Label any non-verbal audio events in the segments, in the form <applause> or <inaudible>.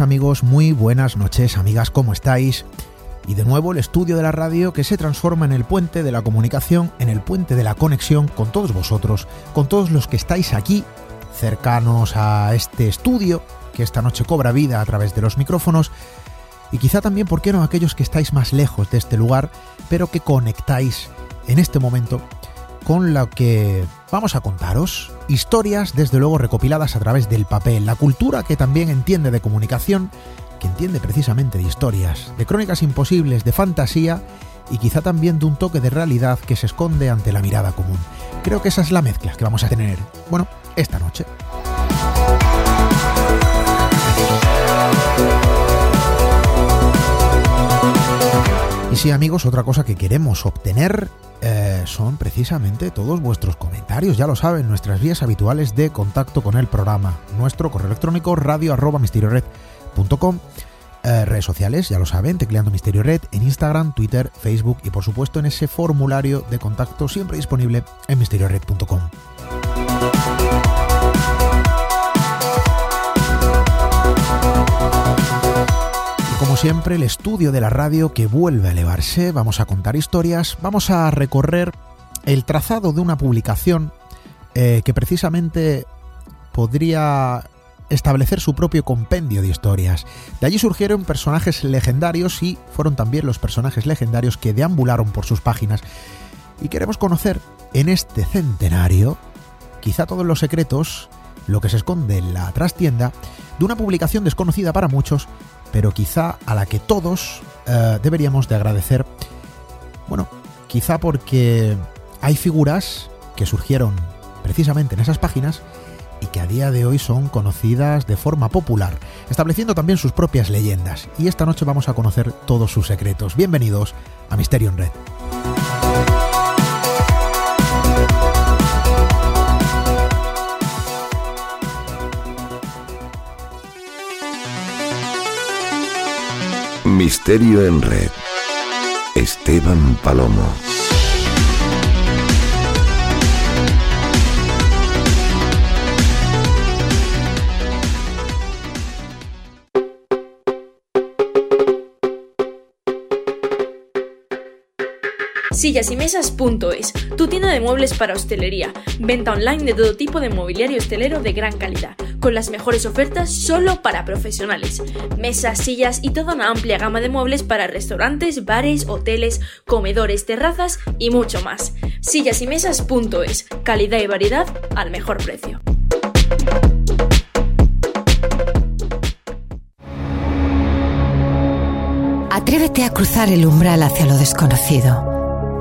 amigos, muy buenas noches amigas, ¿cómo estáis? Y de nuevo el estudio de la radio que se transforma en el puente de la comunicación, en el puente de la conexión con todos vosotros, con todos los que estáis aquí, cercanos a este estudio, que esta noche cobra vida a través de los micrófonos, y quizá también, ¿por qué no?, aquellos que estáis más lejos de este lugar, pero que conectáis en este momento con lo que vamos a contaros. Historias, desde luego, recopiladas a través del papel. La cultura que también entiende de comunicación, que entiende precisamente de historias, de crónicas imposibles, de fantasía y quizá también de un toque de realidad que se esconde ante la mirada común. Creo que esa es la mezcla que vamos a tener, bueno, esta noche. Y sí, amigos, otra cosa que queremos obtener eh, son precisamente todos vuestros comentarios. Ya lo saben, nuestras vías habituales de contacto con el programa. Nuestro correo electrónico radio. Eh, redes sociales, ya lo saben, tecleando Misterio Red en Instagram, Twitter, Facebook y por supuesto en ese formulario de contacto siempre disponible en misteriored.com. siempre, el estudio de la radio que vuelve a elevarse. Vamos a contar historias, vamos a recorrer el trazado de una publicación eh, que precisamente podría establecer su propio compendio de historias. De allí surgieron personajes legendarios y fueron también los personajes legendarios que deambularon por sus páginas. Y queremos conocer en este centenario, quizá todos los secretos, lo que se esconde en la trastienda, de una publicación desconocida para muchos, pero quizá a la que todos eh, deberíamos de agradecer. Bueno, quizá porque hay figuras que surgieron precisamente en esas páginas y que a día de hoy son conocidas de forma popular, estableciendo también sus propias leyendas. Y esta noche vamos a conocer todos sus secretos. Bienvenidos a Misterio en Red. Misterio en Red. Esteban Palomo. Sillas y mesas.es, tu tienda de muebles para hostelería. Venta online de todo tipo de mobiliario hostelero de gran calidad, con las mejores ofertas solo para profesionales. Mesas, sillas y toda una amplia gama de muebles para restaurantes, bares, hoteles, comedores, terrazas y mucho más. Sillas y mesas.es, calidad y variedad al mejor precio. Atrévete a cruzar el umbral hacia lo desconocido.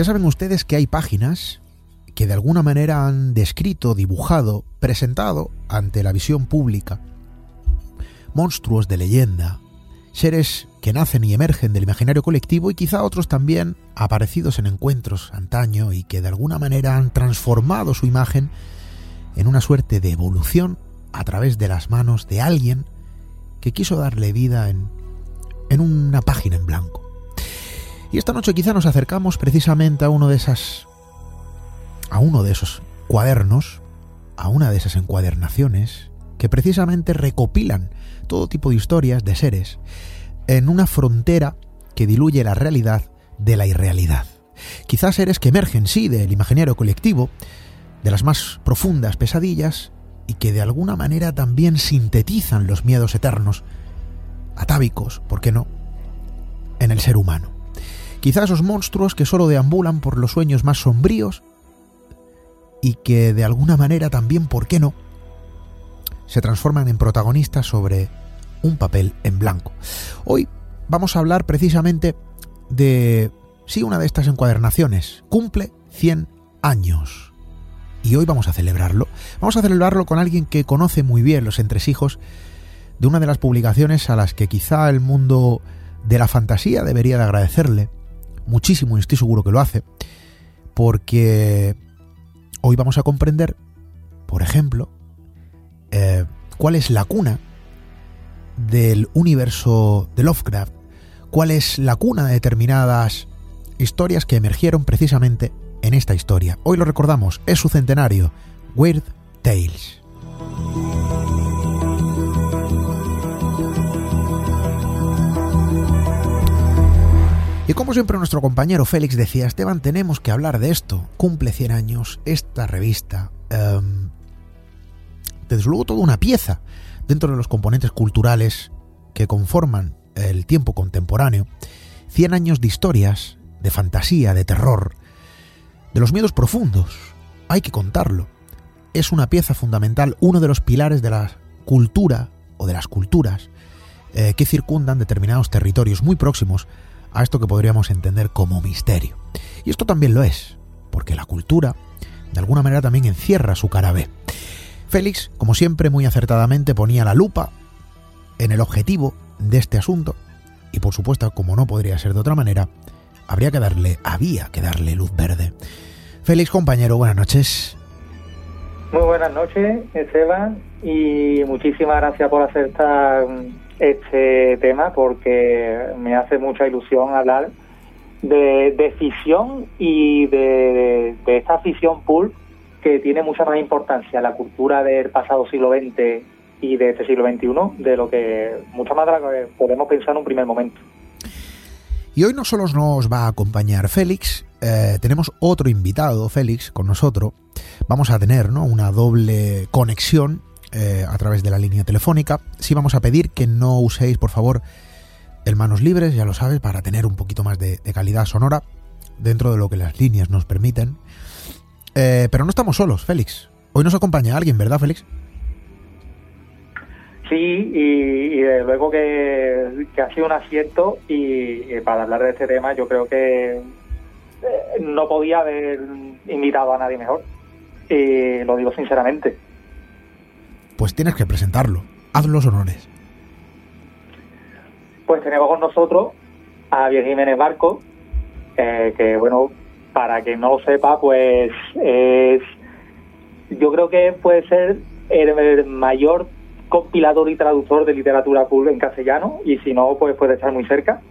Ya saben ustedes que hay páginas que de alguna manera han descrito, dibujado, presentado ante la visión pública monstruos de leyenda, seres que nacen y emergen del imaginario colectivo y quizá otros también aparecidos en encuentros antaño y que de alguna manera han transformado su imagen en una suerte de evolución a través de las manos de alguien que quiso darle vida en, en una página en blanco. Y esta noche quizá nos acercamos precisamente a uno de esas a uno de esos cuadernos, a una de esas encuadernaciones que precisamente recopilan todo tipo de historias de seres en una frontera que diluye la realidad de la irrealidad. Quizás seres que emergen, sí, del imaginario colectivo, de las más profundas pesadillas, y que de alguna manera también sintetizan los miedos eternos, atávicos, ¿por qué no?, en el ser humano. Quizás esos monstruos que solo deambulan por los sueños más sombríos y que de alguna manera también, ¿por qué no?, se transforman en protagonistas sobre un papel en blanco. Hoy vamos a hablar precisamente de Sí, una de estas encuadernaciones cumple 100 años. Y hoy vamos a celebrarlo. Vamos a celebrarlo con alguien que conoce muy bien los entresijos de una de las publicaciones a las que quizá el mundo de la fantasía debería de agradecerle muchísimo y estoy seguro que lo hace, porque hoy vamos a comprender, por ejemplo, eh, cuál es la cuna del universo de Lovecraft, cuál es la cuna de determinadas historias que emergieron precisamente en esta historia. Hoy lo recordamos, es su centenario, Weird Tales. Y como siempre nuestro compañero Félix decía, Esteban, tenemos que hablar de esto. Cumple 100 años esta revista. Um, desde luego toda una pieza dentro de los componentes culturales que conforman el tiempo contemporáneo. 100 años de historias, de fantasía, de terror, de los miedos profundos. Hay que contarlo. Es una pieza fundamental, uno de los pilares de la cultura o de las culturas eh, que circundan determinados territorios muy próximos a esto que podríamos entender como misterio. Y esto también lo es, porque la cultura de alguna manera también encierra su cara B. Félix, como siempre, muy acertadamente ponía la lupa en el objetivo de este asunto y por supuesto, como no podría ser de otra manera, habría que darle, había que darle luz verde. Félix, compañero, buenas noches. Muy buenas noches, Esteban, y muchísimas gracias por aceptar este tema porque me hace mucha ilusión hablar de, ficción y de, esta ficción pool que tiene mucha más importancia la cultura del pasado siglo XX y de este siglo XXI de lo que mucho más de podemos pensar en un primer momento. Y hoy no solo nos va a acompañar Félix, eh, tenemos otro invitado, Félix, con nosotros. Vamos a tener ¿no? una doble conexión eh, a través de la línea telefónica. Sí vamos a pedir que no uséis, por favor, el manos libres, ya lo sabes, para tener un poquito más de, calidad sonora dentro de lo que las líneas nos permiten. Eh, pero no estamos solos, Félix. Hoy nos acompaña alguien, ¿verdad, Félix? Sí, y, luego que, ha sido un acierto y, para hablar de este tema yo creo que eh, no podía haber invitado a nadie mejor. Y lo digo sinceramente pues tienes que presentarlo. Haz los honores. Pues tenemos con nosotros a Javier Jiménez Barco, eh, que bueno, para quien no lo sepa, pues es, yo creo que puede ser el, mayor compilador y traductor de literatura en castellano, y si no, pues puede estar muy cerca.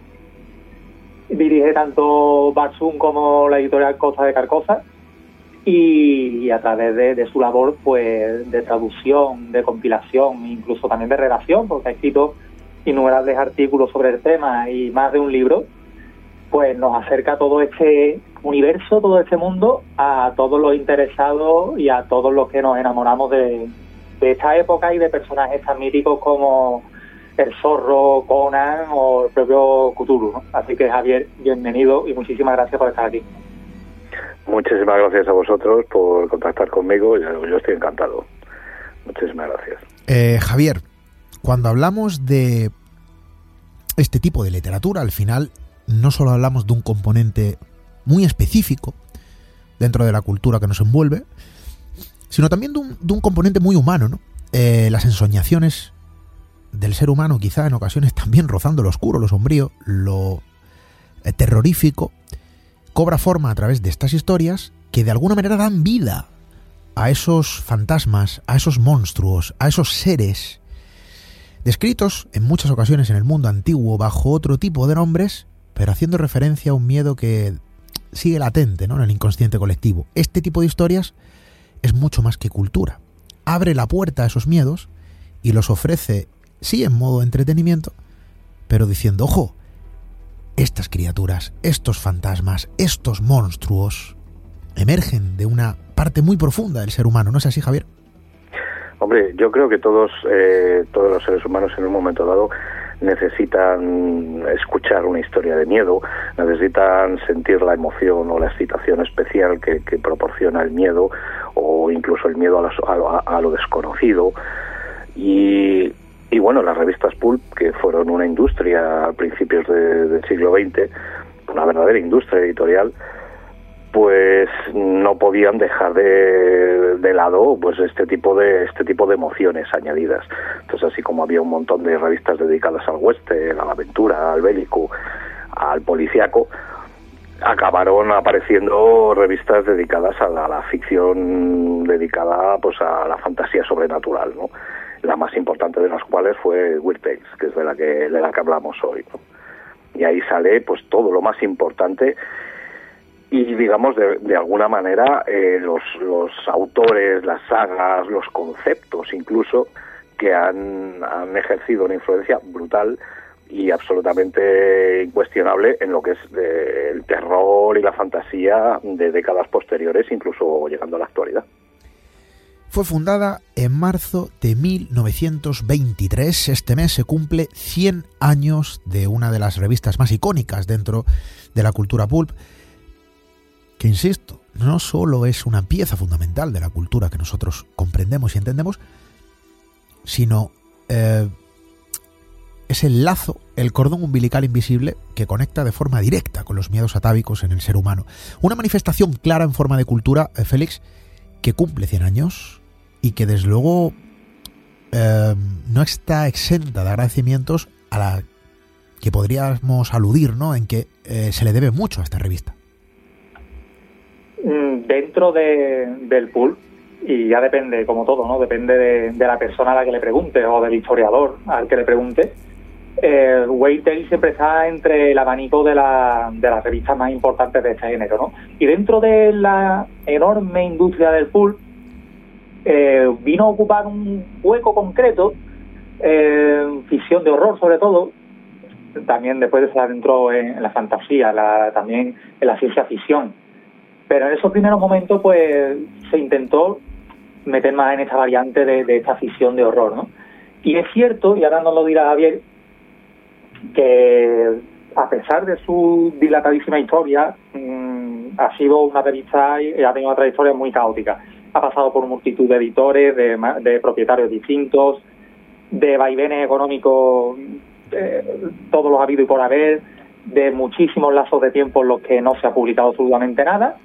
Dirige tanto Barzun como la editorial Costa de Carcosa y, a través de, su labor pues de traducción, de compilación, incluso también de redacción, porque ha escrito innumerables artículos sobre el tema y más de un libro, pues nos acerca todo este universo, todo este mundo a todos los interesados y a todos los que nos enamoramos de, esta época y de personajes tan míticos como el zorro, Conan o el propio Cthulhu. Así que Javier, bienvenido y muchísimas gracias por estar aquí. Muchísimas gracias a vosotros por contactar conmigo. Yo, estoy encantado. Muchísimas gracias. Eh, Javier, cuando hablamos de este tipo de literatura, al final no solo hablamos de un componente muy específico dentro de la cultura que nos envuelve, sino también de un, componente muy humano, ¿no? Eh, las ensoñaciones del ser humano, quizá en ocasiones también rozando lo oscuro, lo sombrío, lo eh, terrorífico, cobra forma a través de estas historias que de alguna manera dan vida a esos fantasmas, a esos monstruos, a esos seres, descritos en muchas ocasiones en el mundo antiguo bajo otro tipo de nombres, pero haciendo referencia a un miedo que sigue latente ¿no? en el inconsciente colectivo. Este tipo de historias es mucho más que cultura. Abre la puerta a esos miedos y los ofrece, sí, en modo entretenimiento, pero diciendo, ojo, estas criaturas, estos fantasmas, estos monstruos, emergen de una parte muy profunda del ser humano, ¿no es así, Javier? Hombre, yo creo que todos, eh, todos los seres humanos en un momento dado necesitan escuchar una historia de miedo, necesitan sentir la emoción o la excitación especial que, proporciona el miedo o incluso el miedo a lo desconocido. Y y bueno, las revistas pulp, que fueron una industria a principios del siglo XX, una verdadera industria editorial, pues no podían dejar de, de, lado pues este tipo de este tipo de emociones añadidas. Entonces así como había un montón de revistas dedicadas al western a la aventura al bélico al policiaco acabaron apareciendo revistas dedicadas a la, ficción dedicada pues a la fantasía sobrenatural no la más importante de las cuales fue Weird Tales que es de la que de la que hablamos hoy y ahí sale pues todo lo más importante y digamos de, de alguna manera eh, los, los autores, las sagas, los conceptos incluso que han, han ejercido una influencia brutal y absolutamente incuestionable en lo que es eh, el terror y la fantasía de décadas posteriores, incluso llegando a la actualidad. Fue fundada en marzo de 1923. Este mes se cumple 100 años de una de las revistas más icónicas dentro de la cultura pulp que insisto, no solo es una pieza fundamental de la cultura que nosotros comprendemos y entendemos, sino eh, es el lazo, el cordón umbilical invisible que conecta de forma directa con los miedos atávicos en el ser humano. Una manifestación clara en forma de cultura, eh, Félix, que cumple 100 años y que desde luego eh, no está exenta de agradecimientos a la que podríamos aludir, ¿no? En que eh, se le debe mucho a esta revista. Mm, dentro de, del pool, y ya depende, como todo, ¿no? Depende de, de, la persona a la que le pregunte o del historiador al que le pregunte. Eh, Waytail siempre está entre el abanico de, la, de las revistas más importantes de este género, ¿no? Y dentro de la enorme industria del pool, eh, vino a ocupar un hueco concreto, eh, ficción de horror sobre todo, también después de estar dentro en, en la fantasía, también en la ciencia ficción pero en esos primeros momentos, pues se intentó meter más en esta variante de, de esta ficción de horror, ¿no? Y es cierto, y ahora nos lo dirá Javier, que a pesar de su dilatadísima historia, mmm, ha sido una revista y ha tenido una trayectoria muy caótica. Ha pasado por multitud de editores, de, de propietarios distintos, de vaivenes económicos, eh, todos los ha habido y por haber, de muchísimos lazos de tiempo en los que no se ha publicado absolutamente nada.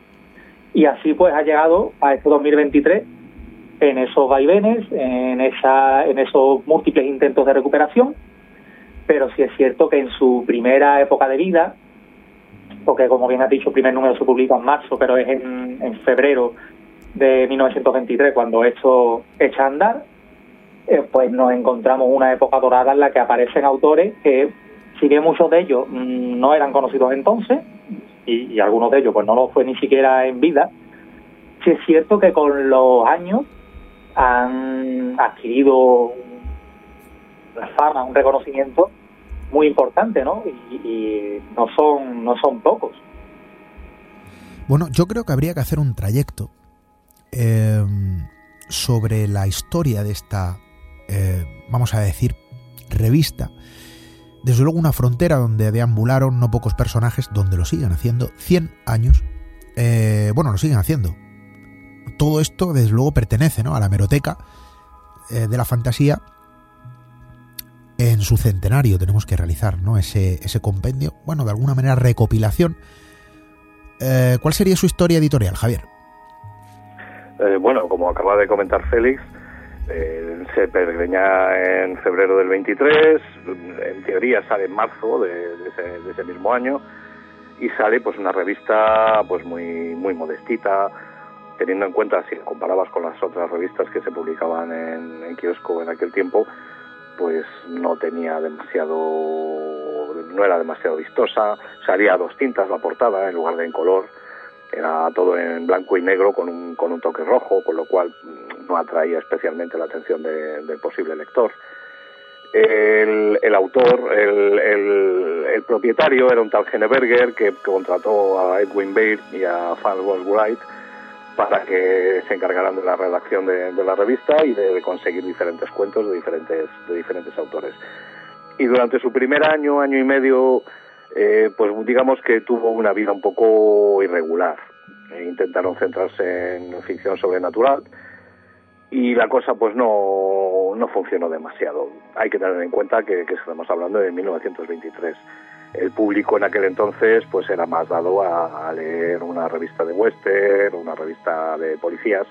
Y así pues ha llegado a este 2023 en esos vaivenes, en, esa, en esos múltiples intentos de recuperación, pero sí es cierto que en su primera época de vida, porque como bien has dicho, el primer número se publica en marzo, pero es en febrero de 1923 cuando esto echa a andar, eh, pues nos encontramos una época dorada en la que aparecen autores que, si bien muchos de ellos mmm, no eran conocidos entonces, y, y, algunos de ellos pues no lo fue ni siquiera en vida, sí es cierto que con los años han adquirido una fama, un reconocimiento muy importante, ¿no? Y, y, no son no son pocos. Bueno, yo creo que habría que hacer un trayecto eh, sobre la historia de esta, eh, vamos a decir, revista desde luego una frontera donde deambularon no pocos personajes, donde lo siguen haciendo 100 años. Eh, bueno, lo siguen haciendo. Todo esto, desde luego, pertenece ¿no? a la meroteca eh, de la fantasía. En su centenario tenemos que realizar ¿no? ese, ese compendio, bueno, de alguna manera recopilación. ¿Cuál sería su historia editorial, Javier? Bueno, como acaba de comentar Félix, eh, se pergreña en febrero del 23, en teoría sale en marzo de, de, ese, de, ese, mismo año y sale pues una revista pues muy muy modestita, teniendo en cuenta si comparabas con las otras revistas que se publicaban en, en kiosco en aquel tiempo, pues no tenía demasiado no era demasiado vistosa, salía a dos tintas la portada en lugar de en color era todo en blanco y negro con un, con un toque rojo, con lo cual no atraía especialmente la atención de, del posible lector. El, el autor, el, el, propietario era un tal Henneberger que, contrató a Edwin Baird y a Farwell Wright para que se encargaran de la redacción de, de la revista y de, conseguir diferentes cuentos de diferentes, de diferentes autores. Y durante su primer año, año y medio, eh, pues digamos que tuvo una vida un poco irregular. E intentaron centrarse en ficción sobrenatural y la cosa pues no, no funcionó demasiado. Hay que tener en cuenta que, estamos hablando de 1923. el público en aquel entonces pues era más dado a, leer una revista de western, una revista de policías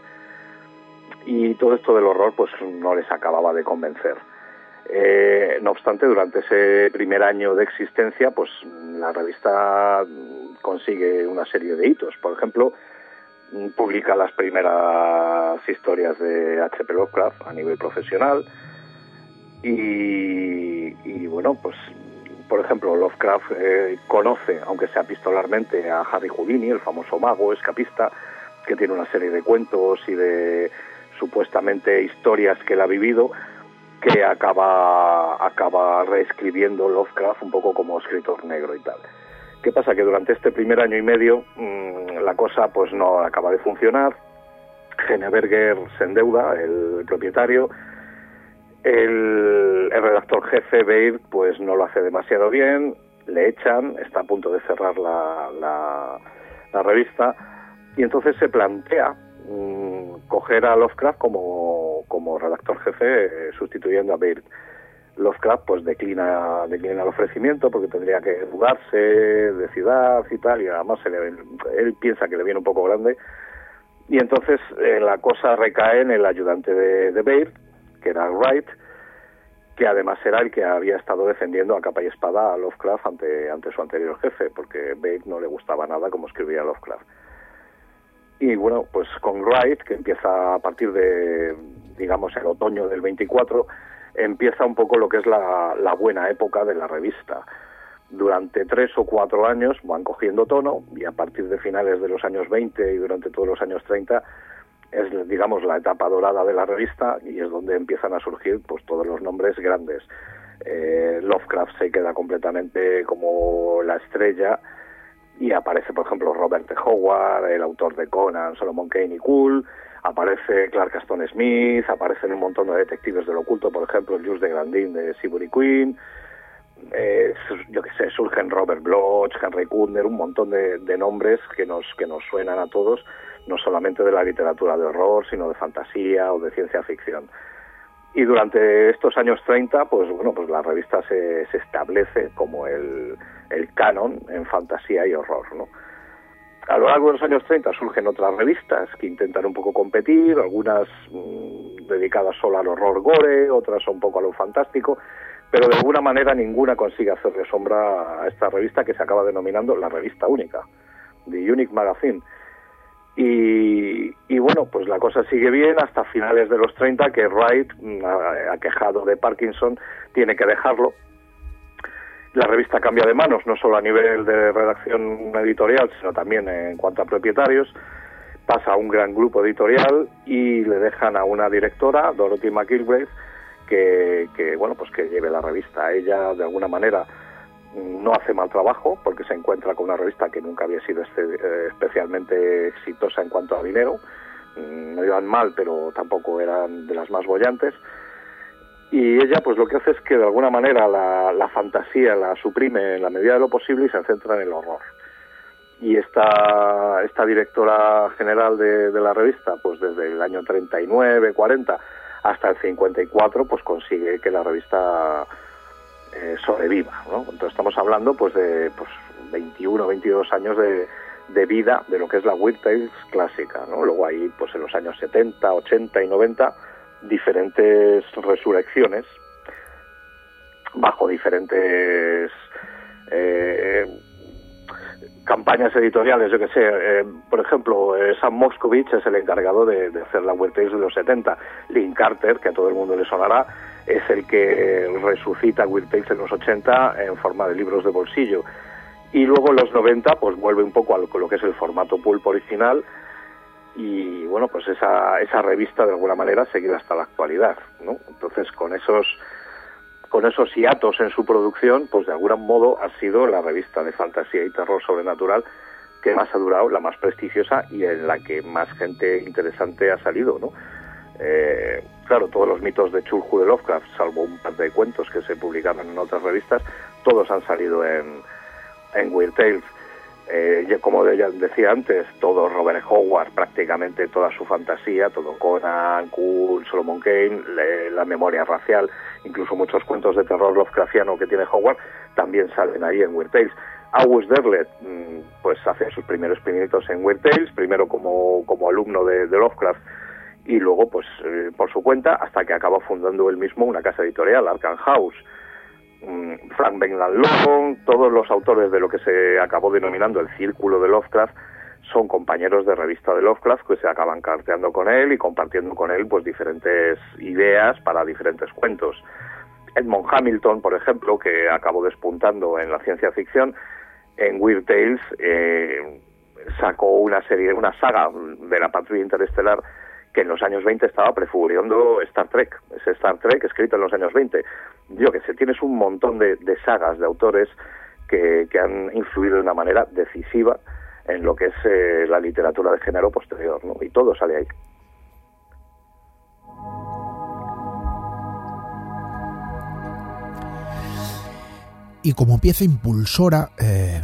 y todo esto del horror pues no les acababa de convencer. Eh, no obstante, durante ese primer año de existencia, pues la revista consigue una serie de hitos. Por ejemplo, publica las primeras historias de H.P. Lovecraft a nivel profesional y, bueno, pues por ejemplo, Lovecraft eh, conoce, aunque sea pistolarmente, a Harry Houdini, el famoso mago escapista, que tiene una serie de cuentos y de supuestamente historias que él ha vivido, que acaba, acaba reescribiendo Lovecraft un poco como escritor negro y tal. ¿Qué pasa? Que durante este primer año y medio mmm, la cosa pues no acaba de funcionar. Geneberger se endeuda, el propietario. El, redactor jefe, Beir, pues no lo hace demasiado bien. Le echan, está a punto de cerrar la, la revista. Y entonces se plantea mmm, coger a Lovecraft como, como redactor jefe, eh, sustituyendo a Beir. Lovecraft pues declina, declina el ofrecimiento porque tendría que mudarse de ciudad y tal, y además se le, él piensa que le viene un poco grande. Y entonces eh, la cosa recae en el ayudante de, de Baird, que era Wright, que además era el que había estado defendiendo a capa y espada a Lovecraft ante, ante su anterior jefe, porque Baird no le gustaba nada como escribía Lovecraft. Y bueno, pues con Wright, que empieza a partir de, digamos, el otoño del 24, empieza un poco lo que es la, la, buena época de la revista. Durante tres o cuatro años van cogiendo tono y a partir de finales de los años 20 y durante todos los años 30 es, digamos, la etapa dorada de la revista y es donde empiezan a surgir pues todos los nombres grandes. Eh, Lovecraft se queda completamente como la estrella y aparece, por ejemplo, Robert. Howard, el autor de Conan, Solomon Kane y Cool, aparece Clark Aston Smith, aparecen un montón de detectives del oculto, por ejemplo, el Jules de Grandin de Seabury Queen, eh, yo qué sé, surgen Robert Bloch, Henry Kudner, un montón de, de, nombres que nos, que nos suenan a todos, no solamente de la literatura de horror, sino de fantasía o de ciencia ficción. Y durante estos años 30, pues bueno, pues la revista se, se establece como el, el canon en fantasía y horror, ¿no? a lo largo de los años 30 surgen otras revistas que intentan un poco competir, algunas mmm, dedicadas solo al horror gore, otras un poco a lo fantástico, pero de alguna manera ninguna consigue hacerle sombra a esta revista que se acaba denominando la revista única, The Unique Magazine. Y, y, bueno, pues la cosa sigue bien hasta finales de los 30 que Wright, aquejado de Parkinson, tiene que dejarlo la revista cambia de manos, no solo a nivel de redacción editorial, sino también en cuanto a propietarios. Pasa a un gran grupo editorial y le dejan a una directora, Dorothy McIlbraith, que, que, bueno, pues que lleve la revista. Ella, de alguna manera, no hace mal trabajo porque se encuentra con una revista que nunca había sido este, eh, especialmente exitosa en cuanto a dinero. Mm, no iban mal, pero tampoco eran de las más bollantes y ella pues lo que hace es que de alguna manera la, la, fantasía la suprime en la medida de lo posible y se centra en el horror. Y esta, esta directora general de, de la revista, pues desde el año 39, 40 hasta el 54, pues consigue que la revista eh, sobreviva. ¿no? Entonces estamos hablando pues de pues, 21, 22 años de, de vida de lo que es la Weird Tales clásica. ¿no? Luego ahí, pues en los años 70, 80 y 90 diferentes resurrecciones bajo diferentes eh, campañas editoriales, yo que sé, eh, por ejemplo, eh, Sam Moscovich es el encargado de, hacer la Web de los 70, Lynn Carter, que a todo el mundo le sonará, es el que resucita Will Tales en los 80 en forma de libros de bolsillo. Y luego en los 90, pues vuelve un poco a lo, lo que es el formato pulp original, y bueno pues esa esa revista de alguna manera seguida hasta la actualidad no entonces con esos con esos hiatos en su producción pues de algún modo ha sido la revista de fantasía y terror sobrenatural que más ha durado la más prestigiosa y en la que más gente interesante ha salido no eh, claro todos los mitos de Chulhu de Lovecraft salvo un par de cuentos que se publicaron en otras revistas todos han salido en en Weird Tales Eh, como decía antes, todo Robert Howard, prácticamente toda su fantasía, todo Conan, Kuhn, Solomon Kane, la memoria racial, incluso muchos cuentos de terror Lovecraftiano que tiene Howard, también salen ahí en Weird Tales. August Derlet, mm, pues hace sus primeros pinitos en Weird Tales, primero como, como alumno de, Lovecraft y luego pues eh, por su cuenta hasta que acaba fundando él mismo una casa editorial, Arkham House. Mm, Frank Bengland Logan, todos los autores de lo que se acabó denominando el círculo de Lovecraft son compañeros de revista de Lovecraft que se acaban carteando con él y compartiendo con él pues diferentes ideas para diferentes cuentos. Edmond Hamilton, por ejemplo, que acabó despuntando en la ciencia ficción, en Weird Tales eh, sacó una serie, una saga de la patrulla interestelar que en los años 20 estaba prefigurando Star Trek, ese Star Trek escrito en los años 20. Yo que sé, tienes un montón de, sagas de autores que, han influido de una manera decisiva en lo que es eh, la literatura de género posterior, ¿no? Y todo sale ahí. Y como pieza impulsora, eh,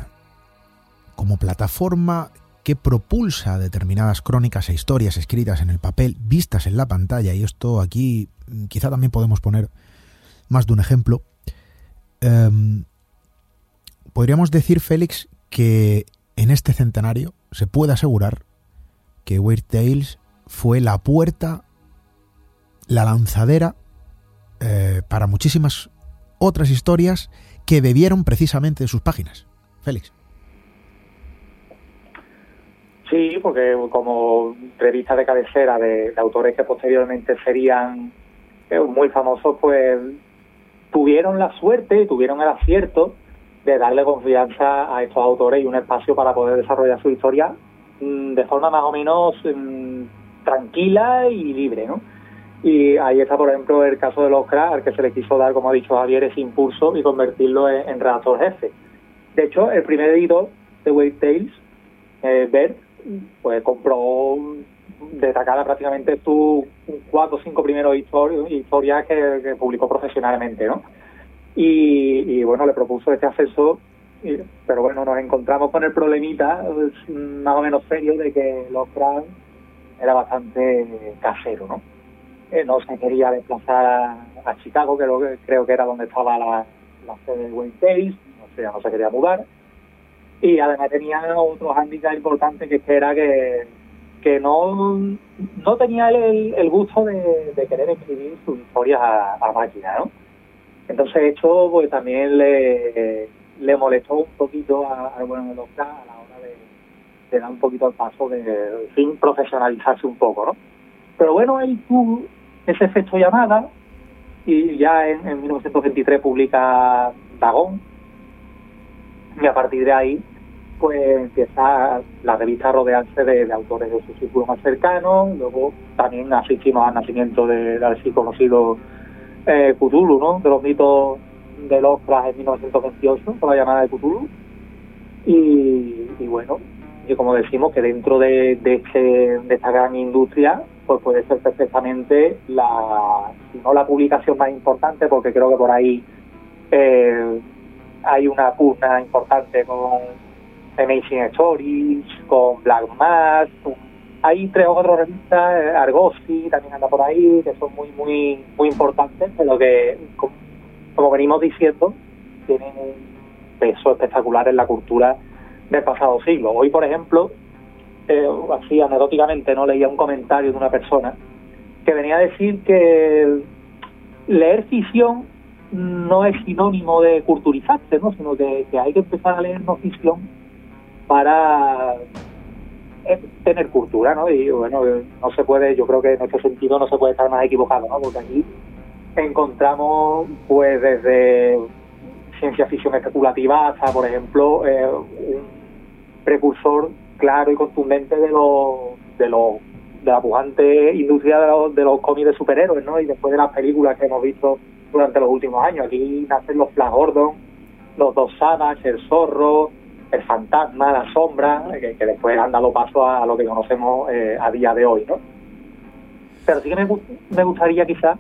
como plataforma que propulsa determinadas crónicas e historias escritas en el papel, vistas en la pantalla, y esto aquí mm, quizá también podemos poner más de un ejemplo, em, podríamos decir, Félix, que en este centenario se puede asegurar que Weird Tales fue la puerta, la lanzadera eh, para muchísimas otras historias que bebieron precisamente de sus páginas. Félix. Sí, porque como revista de cabecera de, autores que posteriormente serían eh, muy famosos, pues tuvieron la suerte, tuvieron el acierto de darle confianza a estos autores y un espacio para poder desarrollar su historia mm, de forma más o menos mm, tranquila y libre, ¿no? Y ahí está, por ejemplo, el caso de los al que se le quiso dar, como ha dicho Javier, ese impulso y convertirlo en, redactor jefe. De hecho, el primer editor de Wave Tales, eh, Bert, pues compró destacada prácticamente sus cuatro o cinco primeros historias que, publicó profesionalmente, ¿no? Y, bueno, le propuso este acceso, pero bueno, nos encontramos con el problemita pues, más o menos serio de que cracks era bastante casero, ¿no? Eh, no se quería desplazar a, Chicago, que, lo, creo que era donde estaba la, sede de Wayne Case, o sea, no se quería mudar y además tenía otro hándicap importante que era que, que no, no tenía el, el gusto de, querer escribir sus historias a, máquina, ¿no? Entonces esto pues también le, le molestó un poquito al bueno de los a la hora de, dar un poquito el paso de, fin, profesionalizarse un poco, ¿no? Pero bueno, ahí tuvo ese efecto llamada y ya en, en 1923 publica Dagón y a partir de ahí pues empieza la revista a rodearse de, autores de su círculo más cercano. Luego también asistimos al nacimiento del así conocido eh, Cthulhu, ¿no? de los mitos de Lovecraft en 1928, con la llamada de Cthulhu. Y, bueno, y como decimos, que dentro de, este, de esta gran industria, pues puede ser perfectamente la, si no la publicación más importante, porque creo que por ahí eh, hay una pugna importante con Amazing Stories, con Black Mass, hay tres o cuatro revistas, eh, Argosy también anda por ahí, que son muy, muy, muy importantes, pero que, como venimos diciendo, tienen un peso espectacular en la cultura del pasado siglo. Hoy, por ejemplo, eh, así anecdóticamente, no leía un comentario de una persona que venía a decir que leer ficción no es sinónimo de culturizarse, ¿no? sino que, que hay que empezar a leer no ficción para tener cultura, ¿no? Y bueno, no se puede, yo creo que en este sentido no se puede estar más equivocado, ¿no? Porque aquí encontramos, pues, desde ciencia ficción especulativa hasta, por ejemplo, eh, un precursor claro y contundente de los de los de la pujante industria de los, de los cómics de superhéroes, ¿no? Y después de las películas que hemos visto durante los últimos años. Aquí nacen los Flash Gordon, los dos Savage, el Zorro, el fantasma, la sombra, que, después han dado paso a, lo que conocemos eh, a día de hoy, ¿no? Pero sí que me, me gustaría quizás,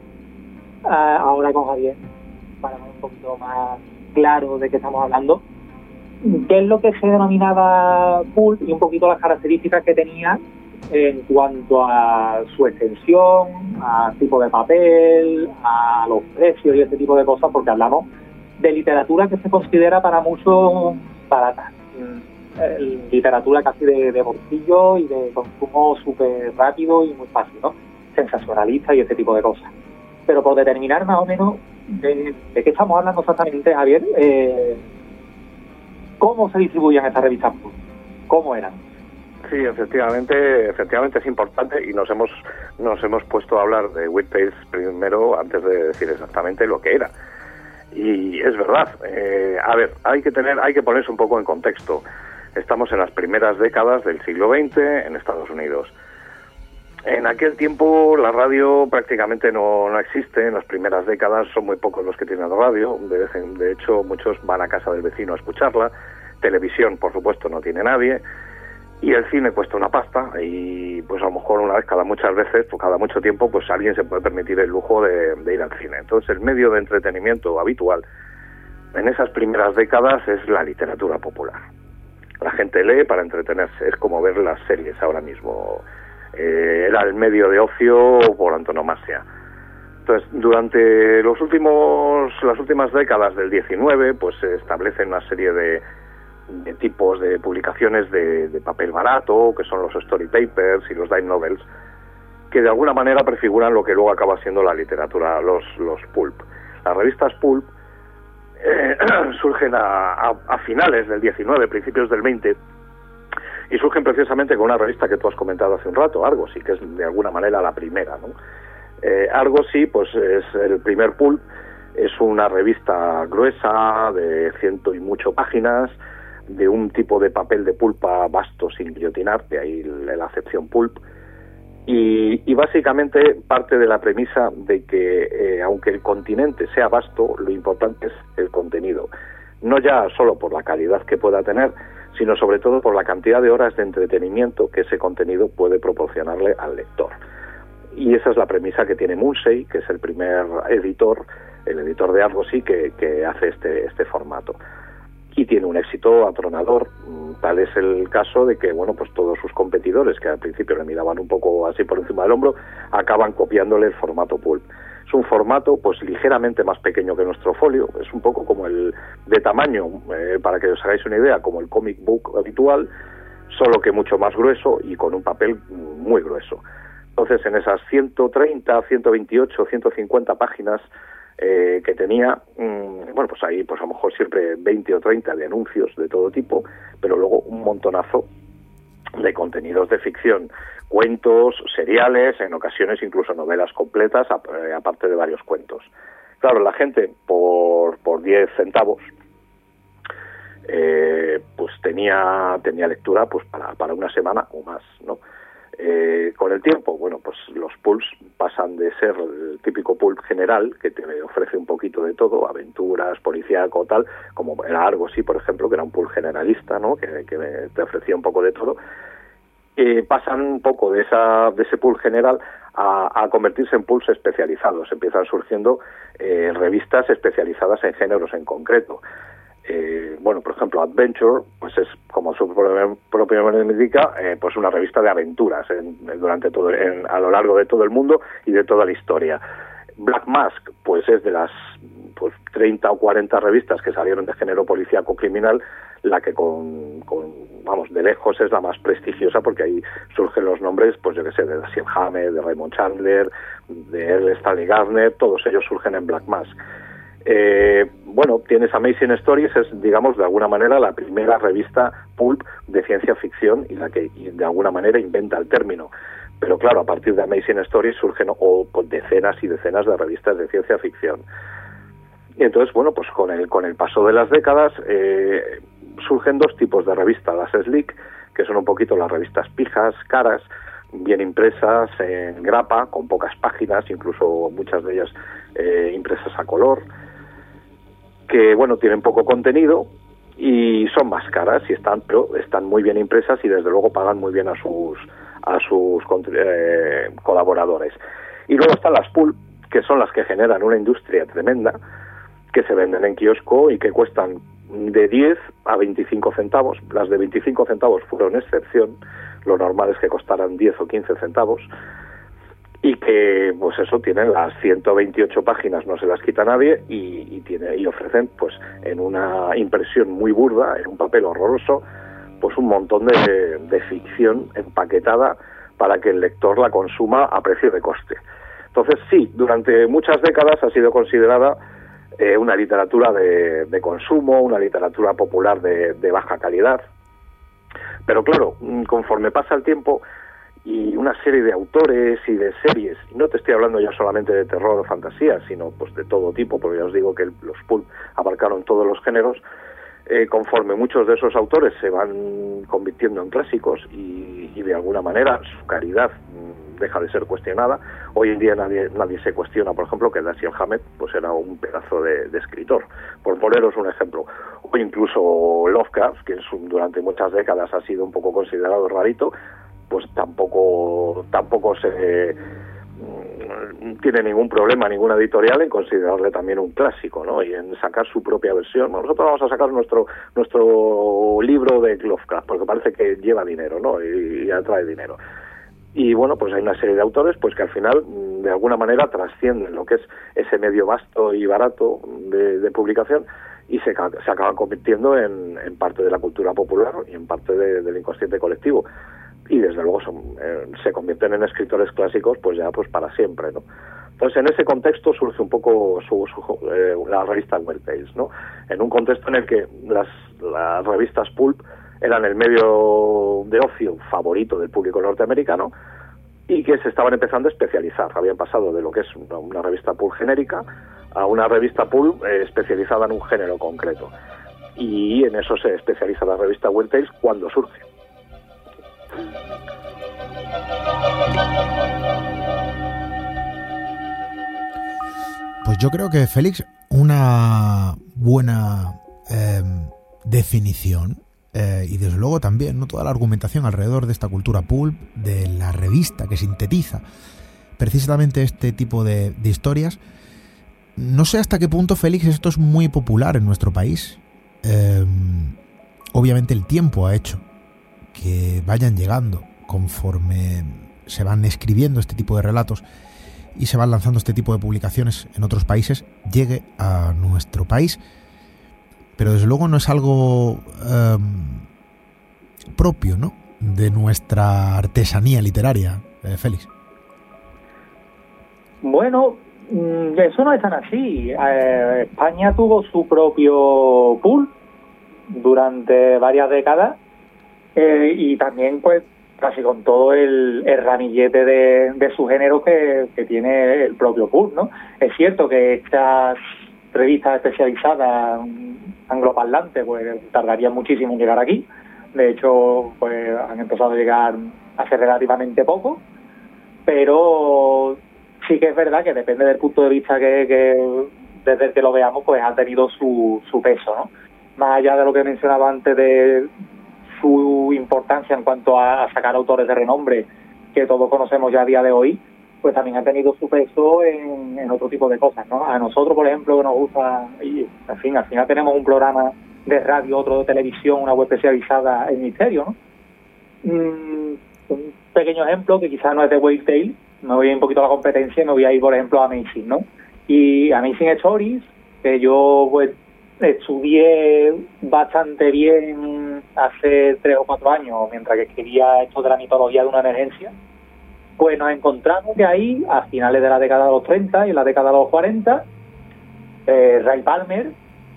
ahora con Javier, para ver un poquito más claro de qué estamos hablando, qué es lo que se denominaba pulp y un poquito las características que tenía en cuanto a su extensión, a tipo de papel, a los precios y ese tipo de cosas, porque hablamos de literatura que se considera para muchos barata. Eh, literatura casi de, bolsillo y de consumo súper rápido y muy fácil, ¿no? Sensacionalista y ese tipo de cosas. Pero por determinar más o menos de, qué estamos hablando exactamente, Javier, eh, ¿cómo se distribuían estas revistas? ¿Cómo eran? Sí, efectivamente, efectivamente es importante y nos hemos nos hemos puesto a hablar de Whitpace primero antes de decir exactamente lo que era. Y es verdad. Eh, a ver, hay que tener, hay que ponerse un poco en contexto. Estamos en las primeras décadas del siglo XX en Estados Unidos. En aquel tiempo la radio prácticamente no, existe, en las primeras décadas son muy pocos los que tienen radio, de hecho muchos van a casa del vecino a escucharla, televisión por supuesto no tiene nadie, y el cine cuesta una pasta y pues a lo mejor una vez cada muchas veces, pues cada mucho tiempo, pues alguien se puede permitir el lujo de, ir al cine. Entonces el medio de entretenimiento habitual en esas primeras décadas es la literatura popular. La gente lee para entretenerse, es como ver las series ahora mismo. Eh, era el medio de ocio por antonomasia. Entonces, durante los últimos, las últimas décadas del 19, pues se establece una serie de, de tipos de publicaciones de, papel barato, que son los story papers y los dime novels, que de alguna manera prefiguran lo que luego acaba siendo la literatura, los, los pulp. Las revistas pulp eh, <clears throat> surgen a, finales del 19, principios del 20, y surgen precisamente con una revista que tú has comentado hace un rato, Argosy, que es de alguna manera la primera. ¿no? Eh, Argosy pues, es el primer pulp, es una revista gruesa de ciento y mucho páginas, de un tipo de papel de pulpa vasto sin guillotinar, de ahí la acepción pulp, y, básicamente parte de la premisa de que eh, aunque el continente sea vasto, lo importante es el contenido, no ya solo por la calidad que pueda tener, sino sobre todo por la cantidad de horas de entretenimiento que ese contenido puede proporcionarle al lector. Y esa es la premisa que tiene Munsey, que es el primer editor, el editor de Argosy, que, que hace este, este formato y tiene un éxito atronador. Mm, tal es el caso de que, bueno, pues todos sus competidores, que al principio le miraban un poco así por encima del hombro, acaban copiándole el formato pulp. Es un formato, pues ligeramente más pequeño que nuestro folio, es un poco como el de tamaño, eh, para que os hagáis una idea, como el comic book habitual, solo que mucho más grueso y con un papel muy grueso. Entonces, en esas 130, 128, 150 páginas eh, que tenía, mm, bueno, pues ahí pues a lo mejor siempre 20 o 30 de anuncios de todo tipo, pero luego un montonazo de contenidos de ficción, cuentos, seriales, en ocasiones incluso novelas completas, eh, aparte de varios cuentos. Claro, la gente por, por 10 centavos, eh, pues tenía, tenía lectura pues para, para una semana o más, ¿no? Eh, con el tiempo, bueno, pues los pulps pasan de ser el típico pulp general, que te ofrece un poquito de todo, aventuras, policíaco, tal, como era Argosy, por ejemplo, que era un pulp generalista, ¿no? Que, te ofrecía un poco de todo. Pasan un poco de, esa, de ese pulp general a, convertirse en pulps especializados. Empiezan surgiendo eh, revistas especializadas en géneros en concreto. Eh, bueno, por ejemplo, Adventure, pues es como su propio nombre indica, eh, pues una revista de aventuras durante todo, a lo largo de todo el mundo y de toda la historia. Black Mask, pues es de las pues 30 o 40 revistas que salieron de género policíaco criminal, la que con, vamos, de lejos es la más prestigiosa porque ahí surgen los nombres, pues yo que sé, de Dashiell Hammett, de Raymond Chandler, de L. Stanley Gardner, todos ellos surgen en Black Mask. Eh, bueno, tienes Amazing Stories, es, digamos, de alguna manera la primera revista pulp de ciencia ficción y la que de alguna manera inventa el término. Pero claro, a partir de Amazing Stories surgen o, decenas y decenas de revistas de ciencia ficción. Y entonces, bueno, pues con el, con el paso de las décadas eh, surgen dos tipos de revistas, las Slick, que son un poquito las revistas pijas, caras, bien impresas en grapa, con pocas páginas, incluso muchas de ellas eh, impresas a color, que bueno tienen poco contenido y son más caras y están pero están muy bien impresas y desde luego pagan muy bien a sus a sus eh, colaboradores. Y luego están las pool que son las que generan una industria tremenda que se venden en kiosco y que cuestan de 10 a 25 centavos. Las de 25 centavos fueron excepción, lo normal es que costaran 10 o 15 centavos y que pues eso tienen las 128 páginas no se las quita nadie y, tiene y ofrecen pues en una impresión muy burda en un papel horroroso pues un montón de, ficción empaquetada para que el lector la consuma a precio de coste. Entonces sí durante muchas décadas ha sido considerada eh, una literatura de, de, consumo una literatura popular de, de baja calidad. Pero claro conforme pasa el tiempo y una serie de autores y de series. Y no te estoy hablando ya solamente de terror o fantasía, sino pues de todo tipo, porque ya os digo que los pulp abarcaron todos los géneros. Eh, conforme muchos de esos autores se van convirtiendo en clásicos y, y de alguna manera su caridad mm, deja de ser cuestionada. Hoy en día nadie, nadie se cuestiona, por ejemplo, que Dashiell Hammett pues era un pedazo de, de, escritor, por poneros un ejemplo. O incluso Lovecraft, que durante muchas décadas ha sido un poco considerado rarito, pues tampoco tampoco se mm, tiene ningún problema ninguna editorial en considerarle también un clásico, ¿no? Y en sacar su propia versión. Nosotros vamos a sacar nuestro nuestro libro de Lovecraft porque parece que lleva dinero, ¿no? Y, y, atrae dinero. Y bueno, pues hay una serie de autores pues que al final mm, de alguna manera trascienden lo que es ese medio vasto y barato de, de publicación y se, se acaba convirtiendo en, en, parte de la cultura popular y en parte de, del inconsciente colectivo y desde luego son, eh, se convierten en escritores clásicos pues ya pues para siempre no entonces en ese contexto surge un poco su, su, eh, la revista Weird Tales no en un contexto en el que las, las revistas pulp eran el medio de ocio favorito del público norteamericano y que se estaban empezando a especializar. Habían pasado de lo que es una, revista pulp genérica a una revista pulp eh, especializada en un género concreto. Y en eso se especializa la revista Weird Tales cuando surge yo creo que Félix, una buena eh, definición eh, y desde luego también no toda la argumentación alrededor de esta cultura pulp, de la revista que sintetiza precisamente este tipo de, historias. No sé hasta qué punto, Félix, esto es muy popular en nuestro país. Eh, obviamente el tiempo ha hecho que vayan llegando conforme se van escribiendo este tipo de relatos y se van lanzando este tipo de publicaciones en otros países, llegue a nuestro país. Pero desde luego no es algo eh, propio, ¿no? De nuestra artesanía literaria, eh, Félix. Bueno, mm, eso no es tan así. Eh, España tuvo su propio pool durante varias décadas eh, y también pues casi con todo el, ramillete de, su género que, tiene el propio PUR, ¿no? Es cierto que estas revistas especializadas angloparlantes pues tardarían muchísimo en llegar aquí. De hecho, pues han empezado a llegar hace relativamente poco, pero sí que es verdad que depende del punto de vista que, que desde el que lo veamos, pues ha tenido su, su peso, ¿no? Más allá de lo que mencionaba antes de, su importancia en cuanto a, sacar autores de renombre que todos conocemos ya a día de hoy, pues también ha tenido su peso en, otro tipo de cosas, ¿no? A nosotros, por ejemplo, que nos gusta, y en fin, al final tenemos un programa de radio, otro de televisión, una web especializada en misterio, ¿no? Mm, un pequeño ejemplo que quizás no es de Wave Tale, me voy a ir un poquito a la competencia y me voy a ir, por ejemplo, a Amazing, ¿no? Y Amazing Stories, que yo pues estudié bastante bien hace tres o cuatro años, mientras que escribía esto de la mitología de una emergencia, pues nos encontramos que ahí, a finales de la década de los 30 y en la década de los 40, eh, Ray Palmer,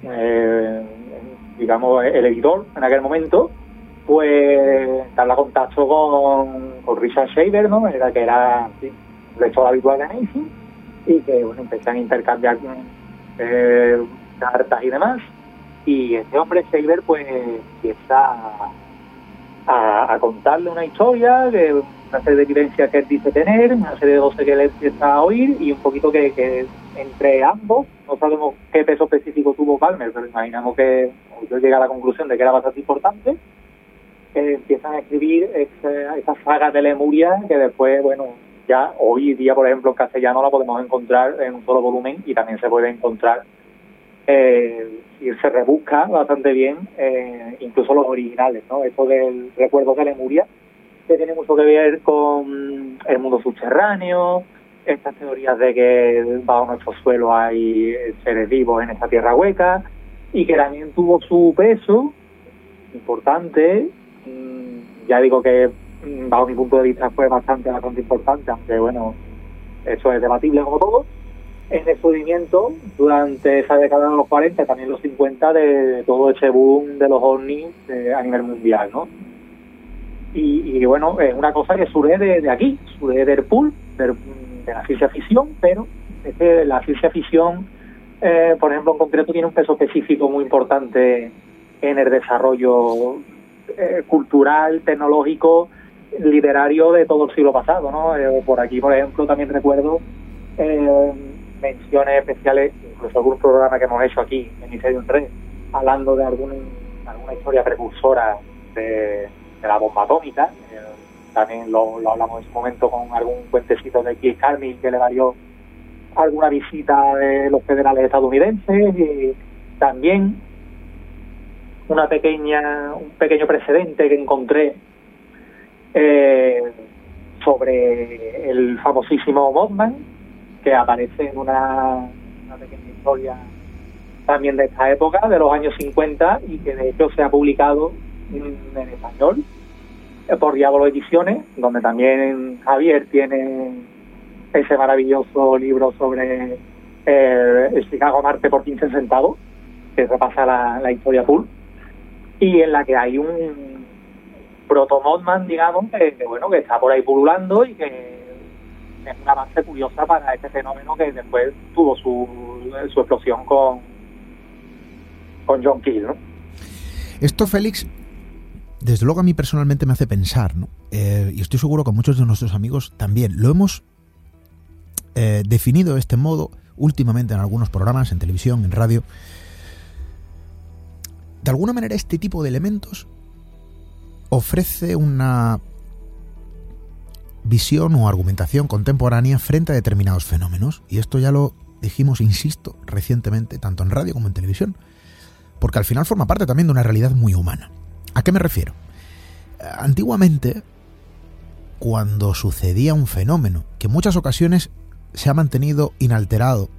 eh, digamos el editor en aquel momento, pues habla contacto con, con Richard Shaver, ¿no? Era, que era sí, lector habitual de Nancy, y que bueno, empezaron a intercambiar eh, cartas y demás. Y este hombre, Shaver, pues empieza a, contarle una historia, una serie de vivencias que él dice tener, una serie de voces que él empieza a oír y un poquito que, entre ambos, no sabemos qué peso específico tuvo Palmer, pero imaginamos que yo llegué a la conclusión de que era bastante importante. Eh, empiezan a escribir esa, esa saga de Lemuria que después, bueno, ya hoy día, por ejemplo, en castellano la podemos encontrar en un solo volumen y también se puede encontrar eh, y se rebusca bastante bien, eh, incluso los originales, ¿no? Esto del recuerdo de Lemuria, que tiene mucho que ver con el mundo subterráneo, estas teorías de que bajo nuestro suelo hay seres vivos en esta tierra hueca, y que también tuvo su peso importante. Mm, ya digo que mm, bajo mi punto de vista fue bastante, bastante importante, aunque bueno, eso es debatible como todo el descubrimiento durante esa década de los 40, también los 50, de todo ese boom de los ovnis a nivel mundial, ¿no? Y, bueno, es una cosa que surge de, aquí, surge del pool, de, la ciencia ficción, pero es que la ciencia ficción, eh, por ejemplo, en concreto, tiene un peso específico muy importante en el desarrollo eh, cultural, tecnológico, literario de todo el siglo pasado, ¿no? Eh, por aquí, por ejemplo, también recuerdo menciones especiales, incluso algún programa que hemos hecho aquí en Misterio 3, hablando de algún, alguna historia precursora de, la bomba atómica. Eh, también lo, hablamos en su momento con algún cuentecito de Keith Carmill que le valió alguna visita de los federales estadounidenses y también una pequeña un pequeño precedente que encontré eh, sobre el famosísimo Mothman que aparece en una, pequeña historia también de esta época, de los años 50, y que de hecho se ha publicado en, español eh, por Diablo Ediciones, donde también Javier tiene ese maravilloso libro sobre eh, el Chicago Marte por 15 centavos, que repasa la, historia full, y en la que hay un proto digamos, que, bueno, que está por ahí pululando y que es una base curiosa para este fenómeno que después tuvo su, su explosión con, con John Keel, ¿no? Esto, Félix, desde luego a mí personalmente me hace pensar, ¿no? Eh, y estoy seguro que muchos de nuestros amigos también. Lo hemos eh, definido de este modo últimamente en algunos programas, en televisión, en radio. De alguna manera este tipo de elementos ofrece una visión o argumentación contemporánea frente a determinados fenómenos. Y esto ya lo dijimos, insisto, recientemente, tanto en radio como en televisión, porque al final forma parte también de una realidad muy humana. ¿A qué me refiero? Antiguamente, cuando sucedía un fenómeno que en muchas ocasiones se ha mantenido inalterado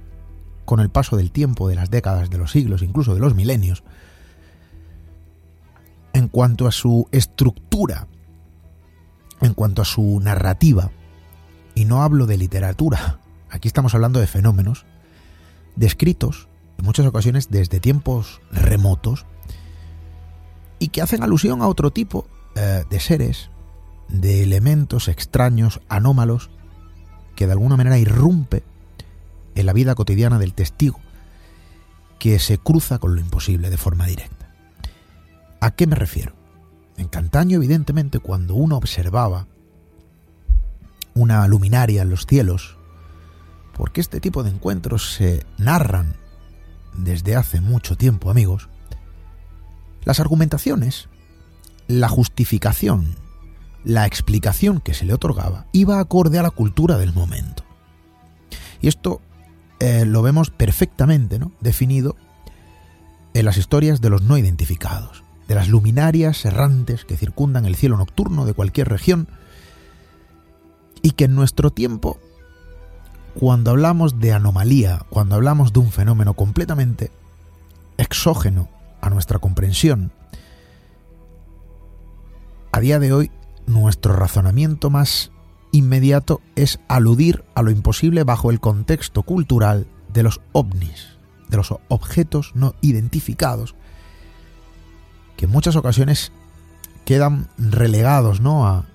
con el paso del tiempo, de las décadas, de los siglos, incluso de los milenios, en cuanto a su estructura en cuanto a su narrativa, y no hablo de literatura, aquí estamos hablando de fenómenos, descritos en muchas ocasiones desde tiempos remotos, y que hacen alusión a otro tipo eh, de seres, de elementos extraños, anómalos, que de alguna manera irrumpe en la vida cotidiana del testigo, que se cruza con lo imposible de forma directa. ¿A qué me refiero? En Cantaño, evidentemente, cuando uno observaba una luminaria en los cielos, porque este tipo de encuentros se narran desde hace mucho tiempo, amigos, las argumentaciones, la justificación, la explicación que se le otorgaba iba acorde a la cultura del momento. Y esto eh, lo vemos perfectamente ¿no? definido en las historias de los no identificados de las luminarias errantes que circundan el cielo nocturno de cualquier región, y que en nuestro tiempo, cuando hablamos de anomalía, cuando hablamos de un fenómeno completamente exógeno a nuestra comprensión, a día de hoy nuestro razonamiento más inmediato es aludir a lo imposible bajo el contexto cultural de los ovnis, de los objetos no identificados, que en muchas ocasiones quedan relegados, ¿no? A,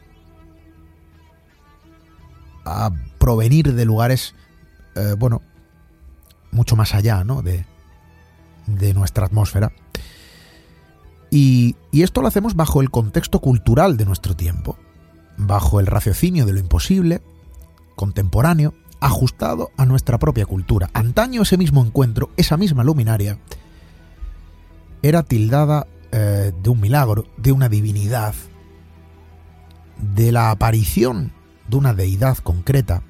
a provenir de lugares, eh, bueno, mucho más allá, ¿no? De, de nuestra atmósfera. Y, y, esto lo hacemos bajo el contexto cultural de nuestro tiempo, bajo el raciocinio de lo imposible, contemporáneo, ajustado a nuestra propia cultura. Antaño ese mismo encuentro, esa misma luminaria, era tildada eh, de un milagro, de una divinidad, de la aparición de una deidad concreta,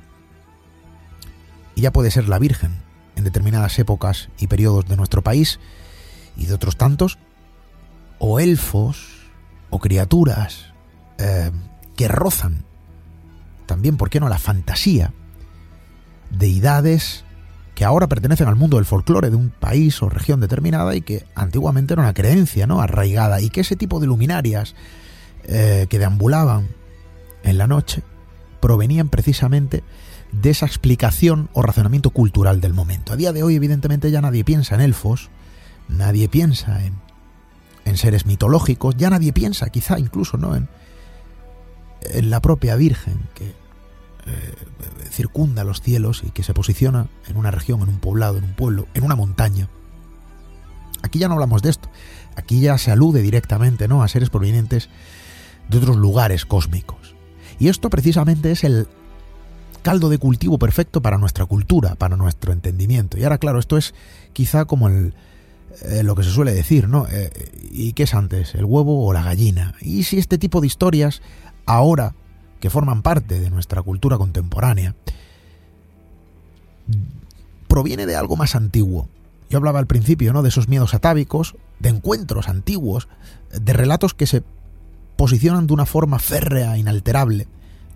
y ya puede ser la Virgen en determinadas épocas y periodos de nuestro país y de otros tantos, o elfos o criaturas eh, que rozan también, ¿por qué no?, la fantasía, deidades que ahora pertenecen al mundo del folclore de un país o región determinada y que antiguamente era una creencia no arraigada y que ese tipo de luminarias eh, que deambulaban en la noche provenían precisamente de esa explicación o razonamiento cultural del momento. A día de hoy, evidentemente, ya nadie piensa en elfos, nadie piensa en, en seres mitológicos, ya nadie piensa, quizá incluso, ¿no? En, en la propia Virgen que eh, circunda los cielos y que se posiciona en una región, en un poblado, en un pueblo, en una montaña. Aquí ya no hablamos de esto. Aquí ya se alude directamente ¿no? a seres provenientes de otros lugares cósmicos. Y esto precisamente es el caldo de cultivo perfecto para nuestra cultura, para nuestro entendimiento. Y ahora, claro, esto es quizá como el, eh, lo que se suele decir, ¿no? Eh, ¿Y qué es antes, el huevo o la gallina? Y si este tipo de historias ahora que forman parte de nuestra cultura contemporánea, proviene de algo más antiguo. Yo hablaba al principio, ¿no? De esos miedos atávicos, de encuentros antiguos, de relatos que se posicionan de una forma férrea, inalterable,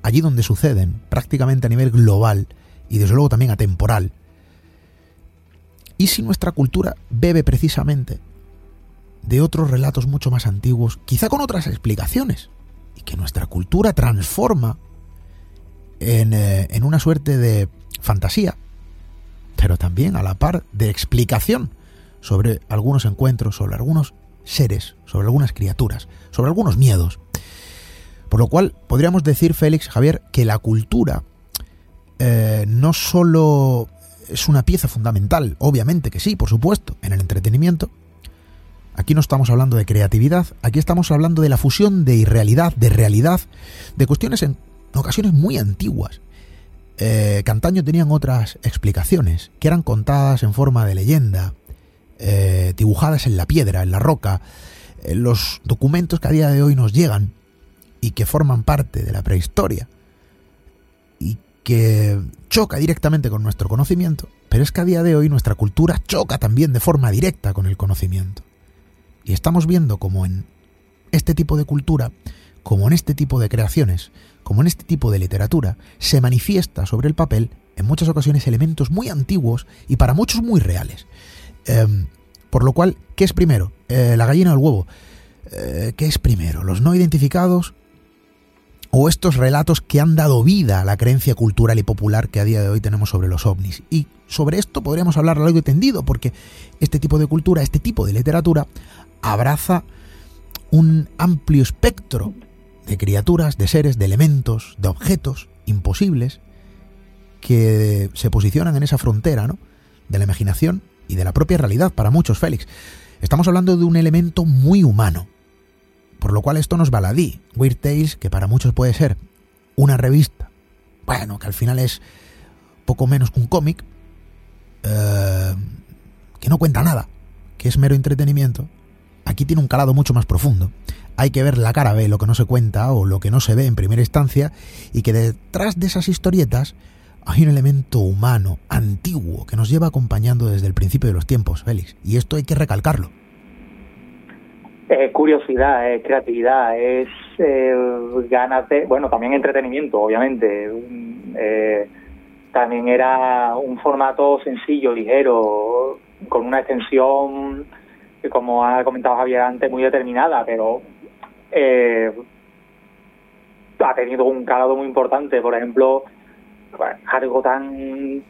allí donde suceden, prácticamente a nivel global y desde luego también atemporal. ¿Y si nuestra cultura bebe precisamente de otros relatos mucho más antiguos, quizá con otras explicaciones? Y que nuestra cultura transforma eh, en, una suerte de fantasía, pero también a la par de explicación sobre algunos encuentros, sobre algunos seres, sobre algunas criaturas, sobre algunos miedos. Por lo cual podríamos decir, Félix, Javier, que la cultura eh, no solo es una pieza fundamental, obviamente que sí, por supuesto, en el entretenimiento, Aquí no estamos hablando de creatividad, aquí estamos hablando de la fusión de irrealidad, de realidad, de cuestiones en ocasiones muy antiguas. Eh, Cantaño tenían otras explicaciones, que eran contadas en forma de leyenda, eh, dibujadas en la piedra, en la roca, en los documentos que a día de hoy nos llegan y que forman parte de la prehistoria y que choca directamente con nuestro conocimiento, pero es que a día de hoy nuestra cultura choca también de forma directa con el conocimiento. Y estamos viendo como en este tipo de cultura, como en este tipo de creaciones, como en este tipo de literatura, se manifiesta sobre el papel en muchas ocasiones elementos muy antiguos y para muchos muy reales. Em, por lo cual, ¿qué es primero? Eh, ¿La gallina o el huevo? Eh, ¿Qué es primero? ¿Los no identificados o estos relatos que han dado vida a la creencia cultural y popular que a día de hoy tenemos sobre los ovnis. Y sobre esto podríamos hablar largo y tendido, porque este tipo de cultura, este tipo de literatura, abraza un amplio espectro de criaturas, de seres, de elementos, de objetos imposibles que se posicionan en esa frontera ¿no? de la imaginación y de la propia realidad para muchos, Félix. Estamos hablando de un elemento muy humano, por lo cual esto nos baladí. Weird Tales, que para muchos puede ser una revista, bueno, que al final es poco menos que un cómic, eh, que no cuenta nada, que es mero entretenimiento, aquí tiene un calado mucho más profundo. Hay que ver la cara B, lo que no se cuenta o lo que no se ve en primera instancia, y que detrás de esas historietas hay un elemento humano, antiguo, que nos lleva acompañando desde el principio de los tiempos, Félix. Y esto hay que recalcarlo. Es curiosidad, es creatividad, es eh, ganas de, bueno, también entretenimiento, obviamente. Eh, también era un formato sencillo, ligero, con una extensión como ha comentado Javier antes, muy determinada, pero eh, ha tenido un calado muy importante. Por ejemplo, algo tan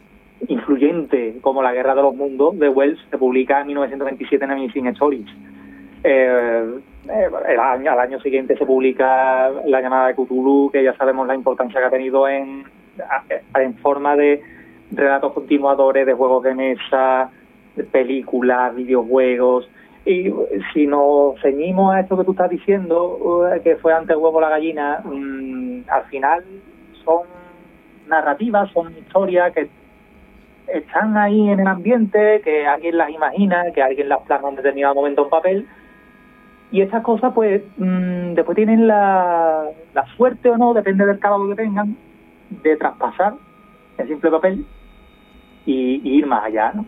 influyente como La Guerra de los Mundos de Wells se publica en 1927 en Amazing Stories. Eh, eh, al año siguiente se publica La llamada de Cthulhu, que ya sabemos la importancia que ha tenido en, en forma de relatos continuadores de juegos de mesa, películas, videojuegos. Y si nos ceñimos a esto que tú estás diciendo, eh, que fue antes huevo la gallina, mm, al final son narrativas, son historias que están ahí en el ambiente, que alguien las imagina, que alguien las plasma en determinado momento en papel. Y esas cosas, pues, mm, después tienen la, la suerte o no, depende del calado que tengan, de traspasar el simple papel y, ir más allá, ¿no?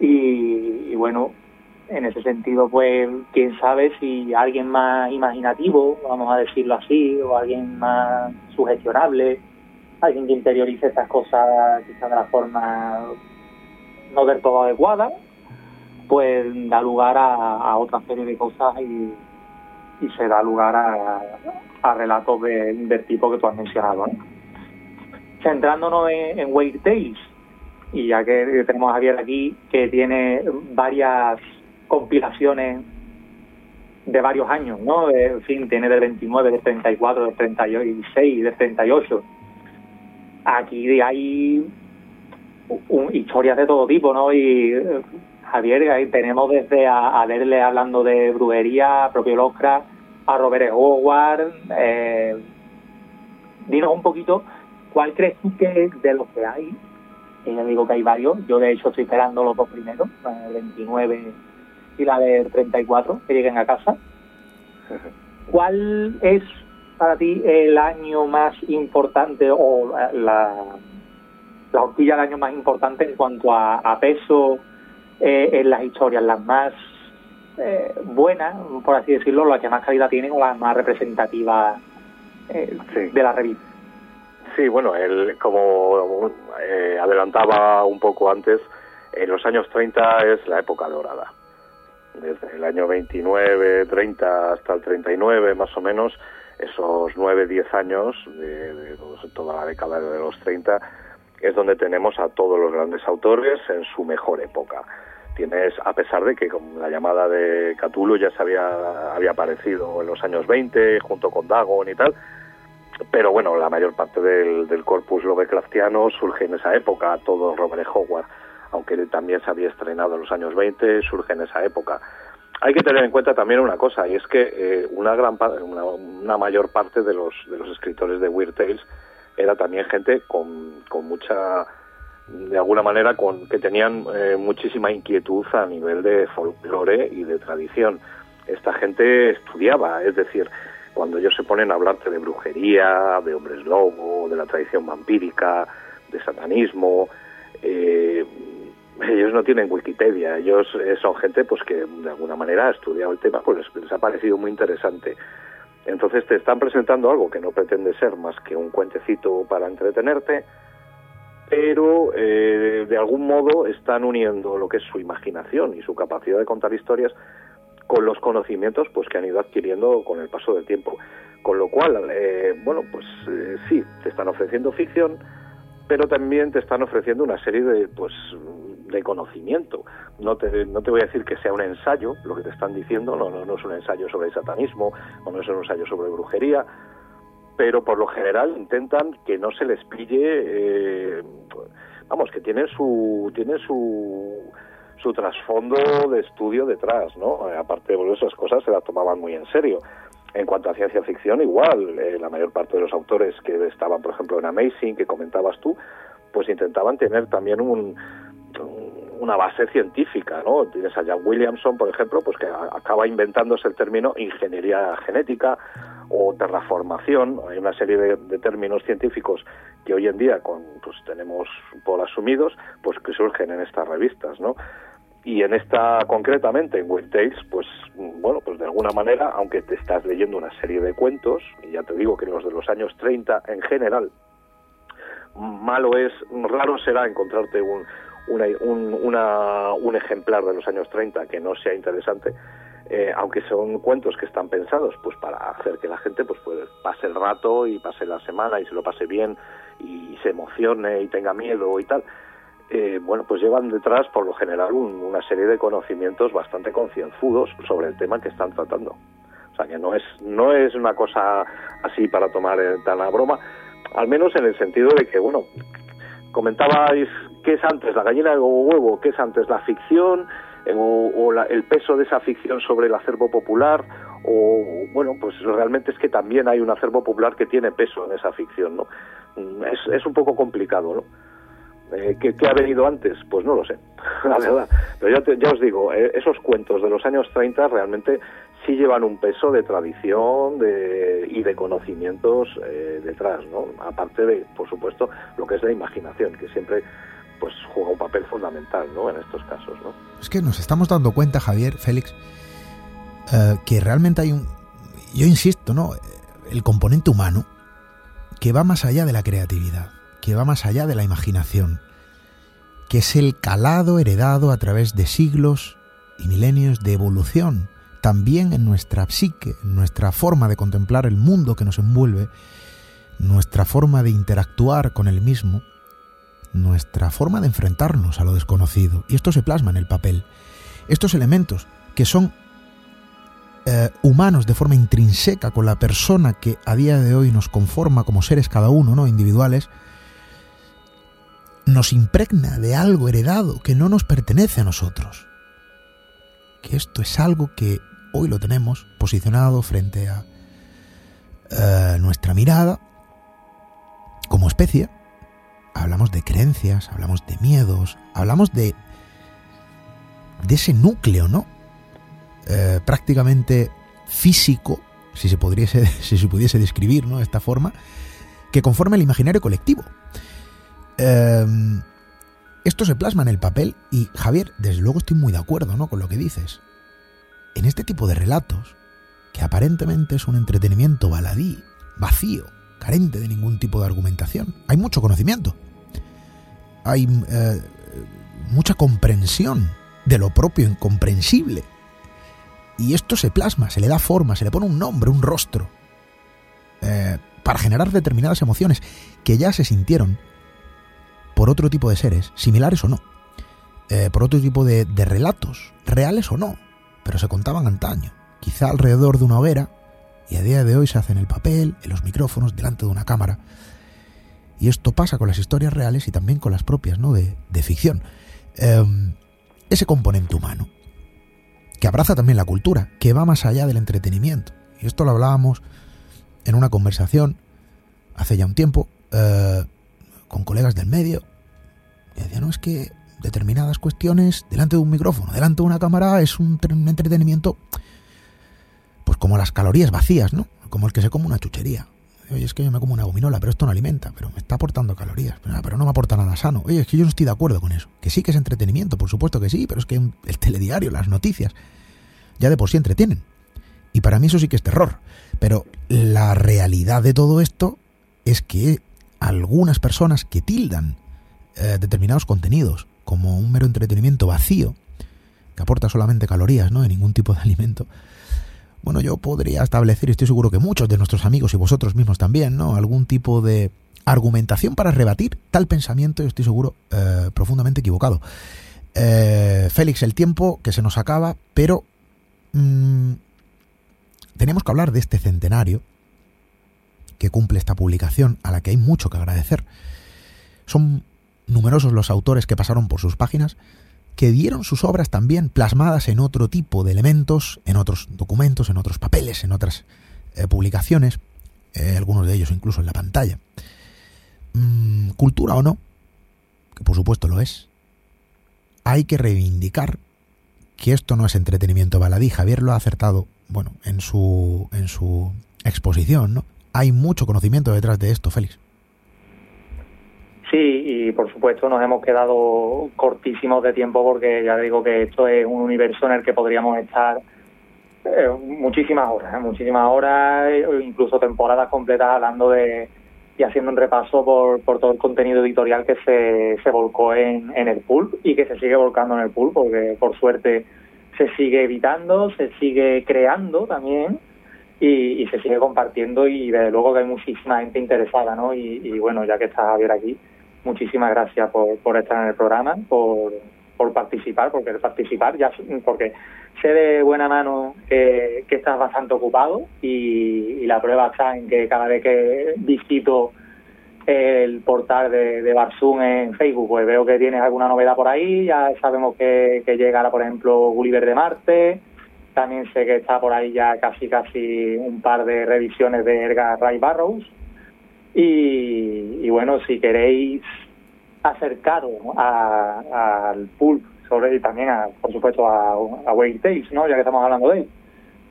Y, bueno, en ese sentido, pues, quién sabe si alguien más imaginativo, vamos a decirlo así, o alguien más sugestionable, alguien que interiorice estas cosas quizás de la forma no del todo adecuada, pues da lugar a, otra serie de cosas y, se da lugar a, relatos del tipo que tú has mencionado. Centrándonos en, en Weird Tales, y ya que tenemos a Javier aquí, que tiene varias compilaciones de varios años, ¿no? En fin, tiene del 29, del 34, del 36, del 38. Aquí hay historias de todo tipo, ¿no? Y Javier, ahí tenemos desde a, verle hablando de brujería, a propio Lovecraft, a Robert Howard. Eh, dinos un poquito, ¿cuál crees tú que de los que hay? Y ya digo que hay varios. Yo, de hecho, estoy esperando los dos primeros, el 29 y la del 34, que lleguen a casa. <laughs> ¿Cuál es para ti el año más importante o la, la horquilla del año más importante en cuanto a peso eh, en las historias, las más eh, buenas, por así decirlo, las que más calidad tienen o las más representativas eh, de la revista. Sí, bueno, el, como adelantaba un poco antes, en los años 30 es la época dorada. Desde el año 29, 30 hasta el 39 más o menos, esos 9, 10 años de, toda la década de los 30 es donde tenemos a todos los grandes autores en su mejor época. Tienes, a pesar de que con la llamada de Cthulhu ya se había, había aparecido en los años 20 junto con Dagon y tal, pero bueno, la mayor parte del, del corpus Lovecraftiano surge en esa época, todo Robert Howard, aunque también se había estrenado en los años 20, surge en esa época. Hay que tener en cuenta también una cosa, y es que eh, una gran una, una mayor parte de los, de los escritores de Weird Tales era también gente con, con mucha de alguna manera con que tenían eh, muchísima inquietud a nivel de folclore y de tradición. Esta gente estudiaba, es decir, cuando ellos se ponen a hablarte de brujería, de hombres lobo, de la tradición vampírica, de satanismo, eh, ellos no tienen Wikipedia, ellos eh, son gente pues que de alguna manera ha estudiado el tema, pues les ha parecido muy interesante. Entonces te están presentando algo que no pretende ser más que un cuentecito para entretenerte, pero eh, de algún modo están uniendo lo que es su imaginación y su capacidad de contar historias con los conocimientos pues que han ido adquiriendo con el paso del tiempo. Con lo cual, eh, bueno, pues eh, sí, te están ofreciendo ficción, pero también te están ofreciendo una serie de pues de conocimiento. No te, no te voy a decir que sea un ensayo, lo que te están diciendo, no, no, no es un ensayo sobre el satanismo, o no es un ensayo sobre brujería, pero por lo general intentan que no se les pille, eh, vamos, que tienen su, tienen su, su trasfondo de estudio detrás, ¿no? Aparte de esas cosas se las tomaban muy en serio. En cuanto a ciencia ficción, igual, eh, la mayor parte de los autores que estaban, por ejemplo, en Amazing, que comentabas tú, pues intentaban tener también un, una base científica, ¿no? Tienes a Jan Williamson, por ejemplo, pues que acaba inventándose el término ingeniería genética o terraformación. Hay una serie de, términos científicos que hoy en día con, pues tenemos por asumidos, pues que surgen en estas revistas, ¿no? Y en esta, concretamente, en Wild Tales, pues, bueno, pues de alguna manera, aunque te estás leyendo una serie de cuentos, y ya te digo que los de los años 30 en general, malo es, raro será encontrarte un, un, un ejemplar de los años 30 que no sea interesante, eh, aunque son cuentos que están pensados pues para hacer que la gente pues, pues pase el rato y pase la semana y se lo pase bien y se emocione y tenga miedo y tal, eh, bueno, pues llevan detrás por lo general una serie de conocimientos bastante concienzudos sobre el tema que están tratando. O sea que no es, no es una cosa así para tomar eh, tan a broma, al menos en el sentido de que, bueno, comentabais qué es antes, la gallina o huevo, qué es antes, la ficción eh, o, el peso de esa ficción sobre el acervo popular o bueno pues realmente es que también hay un acervo popular que tiene peso en esa ficción no mm, es, es un poco complicado no eh, ¿qué, ha venido antes? Pues no lo sé, <laughs> la verdad. Pero ya, ya os digo, eh, esos cuentos de los años 30 realmente sí llevan un peso de tradición de, y de conocimientos eh, detrás, ¿no? Aparte de, por supuesto, lo que es la imaginación, que siempre pues juega un papel fundamental, ¿no? En estos casos, ¿no? Es que nos estamos dando cuenta, Javier, Félix, eh, que realmente hay un, yo insisto, ¿no? El componente humano que va más allá de la creatividad, que va más allá de la imaginación, que es el calado heredado a través de siglos y milenios de evolución, también en nuestra psique, en nuestra forma de contemplar el mundo que nos envuelve, nuestra forma de interactuar con el mismo, nuestra forma de enfrentarnos a lo desconocido. Y esto se plasma en el papel. Estos elementos que son eh, humanos de forma intrínseca con la persona que a día de hoy nos conforma como seres cada uno, ¿no? individuales, nos impregna de algo heredado que no nos pertenece a nosotros. Que esto es algo que hoy lo tenemos posicionado frente a eh, nuestra mirada como especie. Hablamos de creencias, hablamos de miedos, hablamos de de ese núcleo, ¿no? Eh, prácticamente físico, si se, pudiese, <laughs> si se pudiese describir ¿no? de esta forma, que conforma el imaginario colectivo. Em, esto se plasma en el papel y Javier, desde luego estoy muy de acuerdo ¿no? con lo que dices. En este tipo de relatos, que aparentemente es un entretenimiento baladí, vacío, carente de ningún tipo de argumentación, hay mucho conocimiento. Hay eh, mucha comprensión de lo propio incomprensible. Y esto se plasma, se le da forma, se le pone un nombre, un rostro, eh, para generar determinadas emociones que ya se sintieron por otro tipo de seres, similares o no, eh, por otro tipo de, de relatos, reales o no, pero se contaban antaño, quizá alrededor de una hoguera, y a día de hoy se hace en el papel, en los micrófonos, delante de una cámara. Y esto pasa con las historias reales y también con las propias, ¿no? De, de ficción. Em, ese componente humano, que abraza también la cultura, que va más allá del entretenimiento. Y esto lo hablábamos en una conversación hace ya un tiempo eh, con colegas del medio. Y decían, no, es que determinadas cuestiones delante de un micrófono, delante de una cámara, es un entretenimiento, pues como las calorías vacías, ¿no? Como el que se come una chuchería. Oye, es que yo me como una gominola, pero esto no alimenta, pero me está aportando calorías, pero no me aporta nada sano. Oye, es que yo no estoy de acuerdo con eso. Que sí que es entretenimiento, por supuesto que sí, pero es que el telediario, las noticias, ya de por sí entretienen. Y para mí eso sí que es terror. Pero la realidad de todo esto es que algunas personas que tildan eh, determinados contenidos como un mero entretenimiento vacío, que aporta solamente calorías, ¿no? De ningún tipo de alimento, bueno, yo podría establecer, y estoy seguro que muchos de nuestros amigos y vosotros mismos también, ¿no? Algún tipo de argumentación para rebatir tal pensamiento, estoy seguro, eh, profundamente equivocado. Eh, Félix, el tiempo que se nos acaba, pero mmm, tenemos que hablar de este centenario que cumple esta publicación, a la que hay mucho que agradecer. Son numerosos los autores que pasaron por sus páginas, que dieron sus obras también plasmadas en otro tipo de elementos, en otros documentos, en otros papeles, en otras eh, publicaciones, eh, algunos de ellos incluso en la pantalla. Mm, cultura o no, que por supuesto lo es, hay que reivindicar que esto no es entretenimiento baladí. Javier lo ha acertado, bueno, en su, en su exposición, ¿no? Hay mucho conocimiento detrás de esto, Félix. Sí, y por supuesto nos hemos quedado cortísimos de tiempo porque ya digo que esto es un universo en el que podríamos estar eh, muchísimas horas, ¿eh? muchísimas horas, incluso temporadas completas hablando de y haciendo un repaso por, por todo el contenido editorial que se, se volcó en, el pool y que se sigue volcando en el pool porque por suerte se sigue evitando, se sigue creando también y, se sigue compartiendo y desde luego que hay muchísima gente interesada, ¿no? Y, y bueno, ya que está Javier aquí, muchísimas gracias por, por estar en el programa, por, participar, por querer participar, ya porque sé de buena mano que, que estás bastante ocupado y, la prueba está en que cada vez que visito el portal de, de Barzum en Facebook, pues veo que tienes alguna novedad por ahí, ya sabemos que, que llegará, por ejemplo, Gulliver de Marte, también sé que está por ahí ya casi casi un par de revisiones de Edgar Ray Barrows, y, y bueno, si queréis acercaros a, al pulp sobre y también a, por supuesto a, a Wayne Tales, ¿no? ya que estamos hablando de él,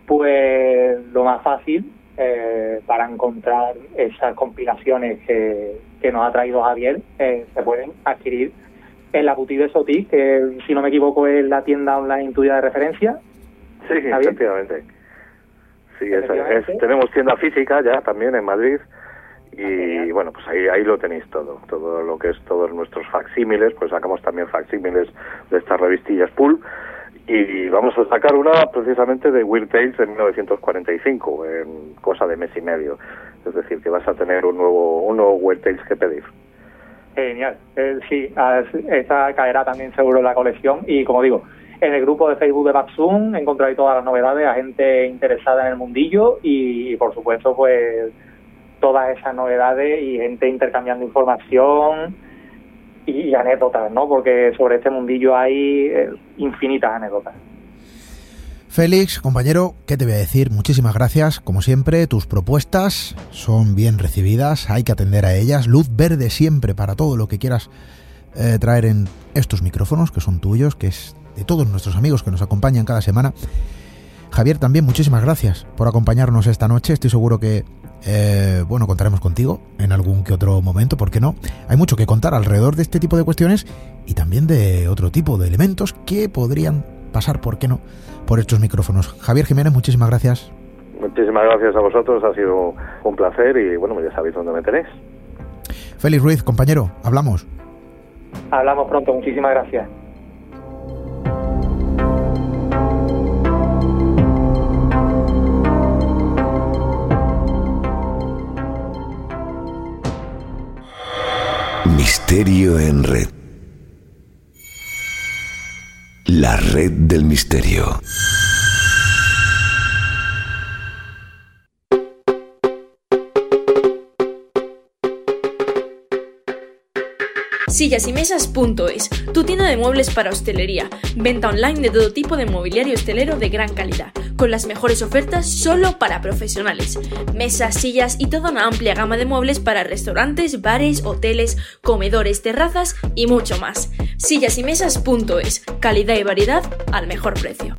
pues lo más fácil eh, para encontrar esas compilaciones que, que nos ha traído Javier eh, se pueden adquirir en la boutique de Soti, que si no me equivoco es la tienda online tuya de referencia. Sí, efectivamente. Sí, tenemos tienda física ya también en Madrid y bueno, pues ahí, ahí lo tenéis todo, todo lo que es todos nuestros facsímiles, pues sacamos también facsímiles de estas revistillas Pool. Y vamos a sacar una precisamente de Weird Tales de 1945, en cosa de mes y medio. Es decir, que vas a tener un nuevo, un nuevo Weird Tales que pedir. Genial, eh, sí, esta caerá también seguro en la colección. Y como digo, en el grupo de Facebook de Baxum encontraréis todas las novedades a gente interesada en el mundillo y, por supuesto pues todas esas novedades y gente intercambiando información y, anécdotas, ¿no? Porque sobre este mundillo hay eh, infinitas anécdotas. Félix, compañero, ¿qué te voy a decir? Muchísimas gracias, como siempre, tus propuestas son bien recibidas, hay que atender a ellas, luz verde siempre para todo lo que quieras eh, traer en estos micrófonos que son tuyos, que es de todos nuestros amigos que nos acompañan cada semana. Javier, también muchísimas gracias por acompañarnos esta noche. Estoy seguro que, eh, bueno, contaremos contigo en algún que otro momento, ¿por qué no? Hay mucho que contar alrededor de este tipo de cuestiones y también de otro tipo de elementos que podrían pasar, ¿por qué no?, por estos micrófonos. Javier Jiménez, muchísimas gracias. Muchísimas gracias a vosotros, ha sido un placer y bueno, ya sabéis dónde me tenéis. Félix Ruiz, compañero, hablamos. Hablamos pronto, muchísimas gracias. Misterio en red. La red del misterio. Sillas y Mesas.es, tu tienda de muebles para hostelería. Venta online de todo tipo de mobiliario hostelero de gran calidad, con las mejores ofertas solo para profesionales. Mesas, sillas y toda una amplia gama de muebles para restaurantes, bares, hoteles, comedores, terrazas y mucho más. Sillas y Mesas.es, calidad y variedad al mejor precio.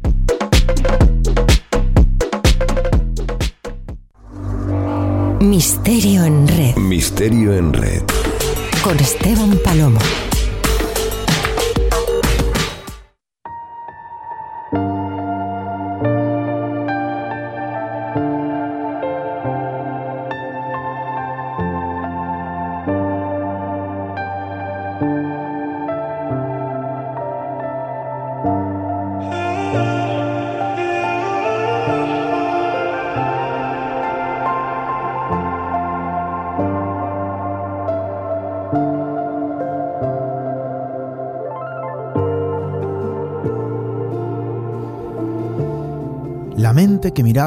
Misterio en red. Misterio en red con Esteban Palomo.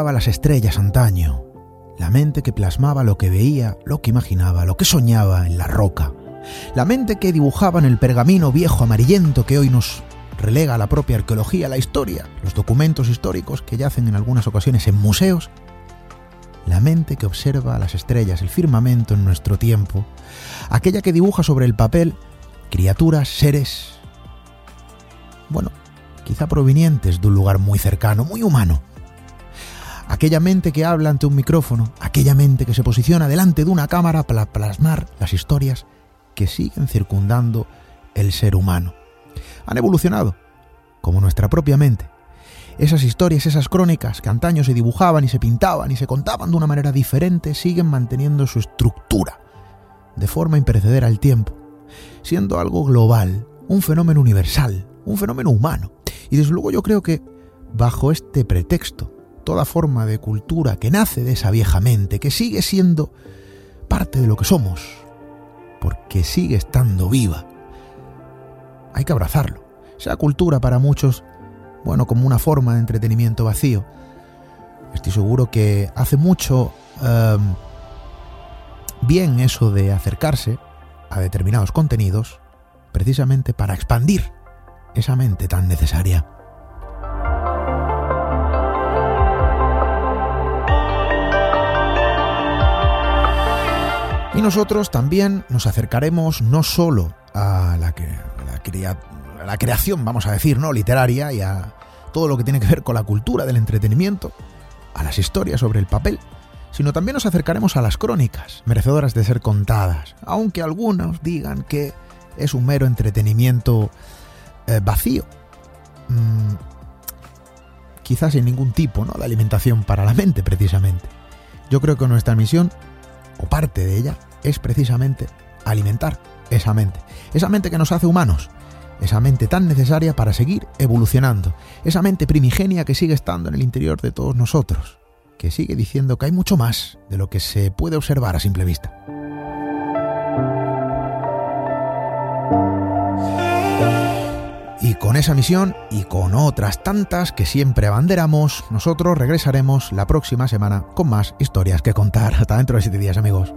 Las estrellas antaño, la mente que plasmaba lo que veía, lo que imaginaba, lo que soñaba en la roca, la mente que dibujaba en el pergamino viejo amarillento que hoy nos relega la propia arqueología, la historia, los documentos históricos que yacen en algunas ocasiones en museos, la mente que observa las estrellas, el firmamento en nuestro tiempo, aquella que dibuja sobre el papel criaturas, seres, bueno, quizá provenientes de un lugar muy cercano, muy humano, aquella mente que habla ante un micrófono, aquella mente que se posiciona delante de una cámara para plasmar las historias que siguen circundando el ser humano. Han evolucionado, como nuestra propia mente. Esas historias, esas crónicas que antaño se dibujaban y se pintaban y se contaban de una manera diferente, siguen manteniendo su estructura, de forma imperecedera al tiempo, siendo algo global, un fenómeno universal, un fenómeno humano. Y desde luego yo creo que, bajo este pretexto, toda forma de cultura que nace de esa vieja mente, que sigue siendo parte de lo que somos, porque sigue estando viva. Hay que abrazarlo. Sea cultura para muchos, bueno, como una forma de entretenimiento vacío. Estoy seguro que hace mucho em, bien eso de acercarse a determinados contenidos precisamente para expandir esa mente tan necesaria. Y nosotros también nos acercaremos no solo a la, la creación, vamos a decir, ¿no? literaria y a todo lo que tiene que ver con la cultura del entretenimiento, a las historias sobre el papel, sino también nos acercaremos a las crónicas, merecedoras de ser contadas, aunque algunos digan que es un mero entretenimiento eh, vacío. Mm, quizás sin ningún tipo ¿no? de alimentación para la mente, precisamente. Yo creo que nuestra misión, o parte de ella, es precisamente alimentar esa mente. Esa mente que nos hace humanos. Esa mente tan necesaria para seguir evolucionando. Esa mente primigenia que sigue estando en el interior de todos nosotros. Que sigue diciendo que hay mucho más de lo que se puede observar a simple vista. Y con esa misión y con otras tantas que siempre abanderamos, nosotros regresaremos la próxima semana con más historias que contar. <laughs> Hasta dentro de siete días, amigos.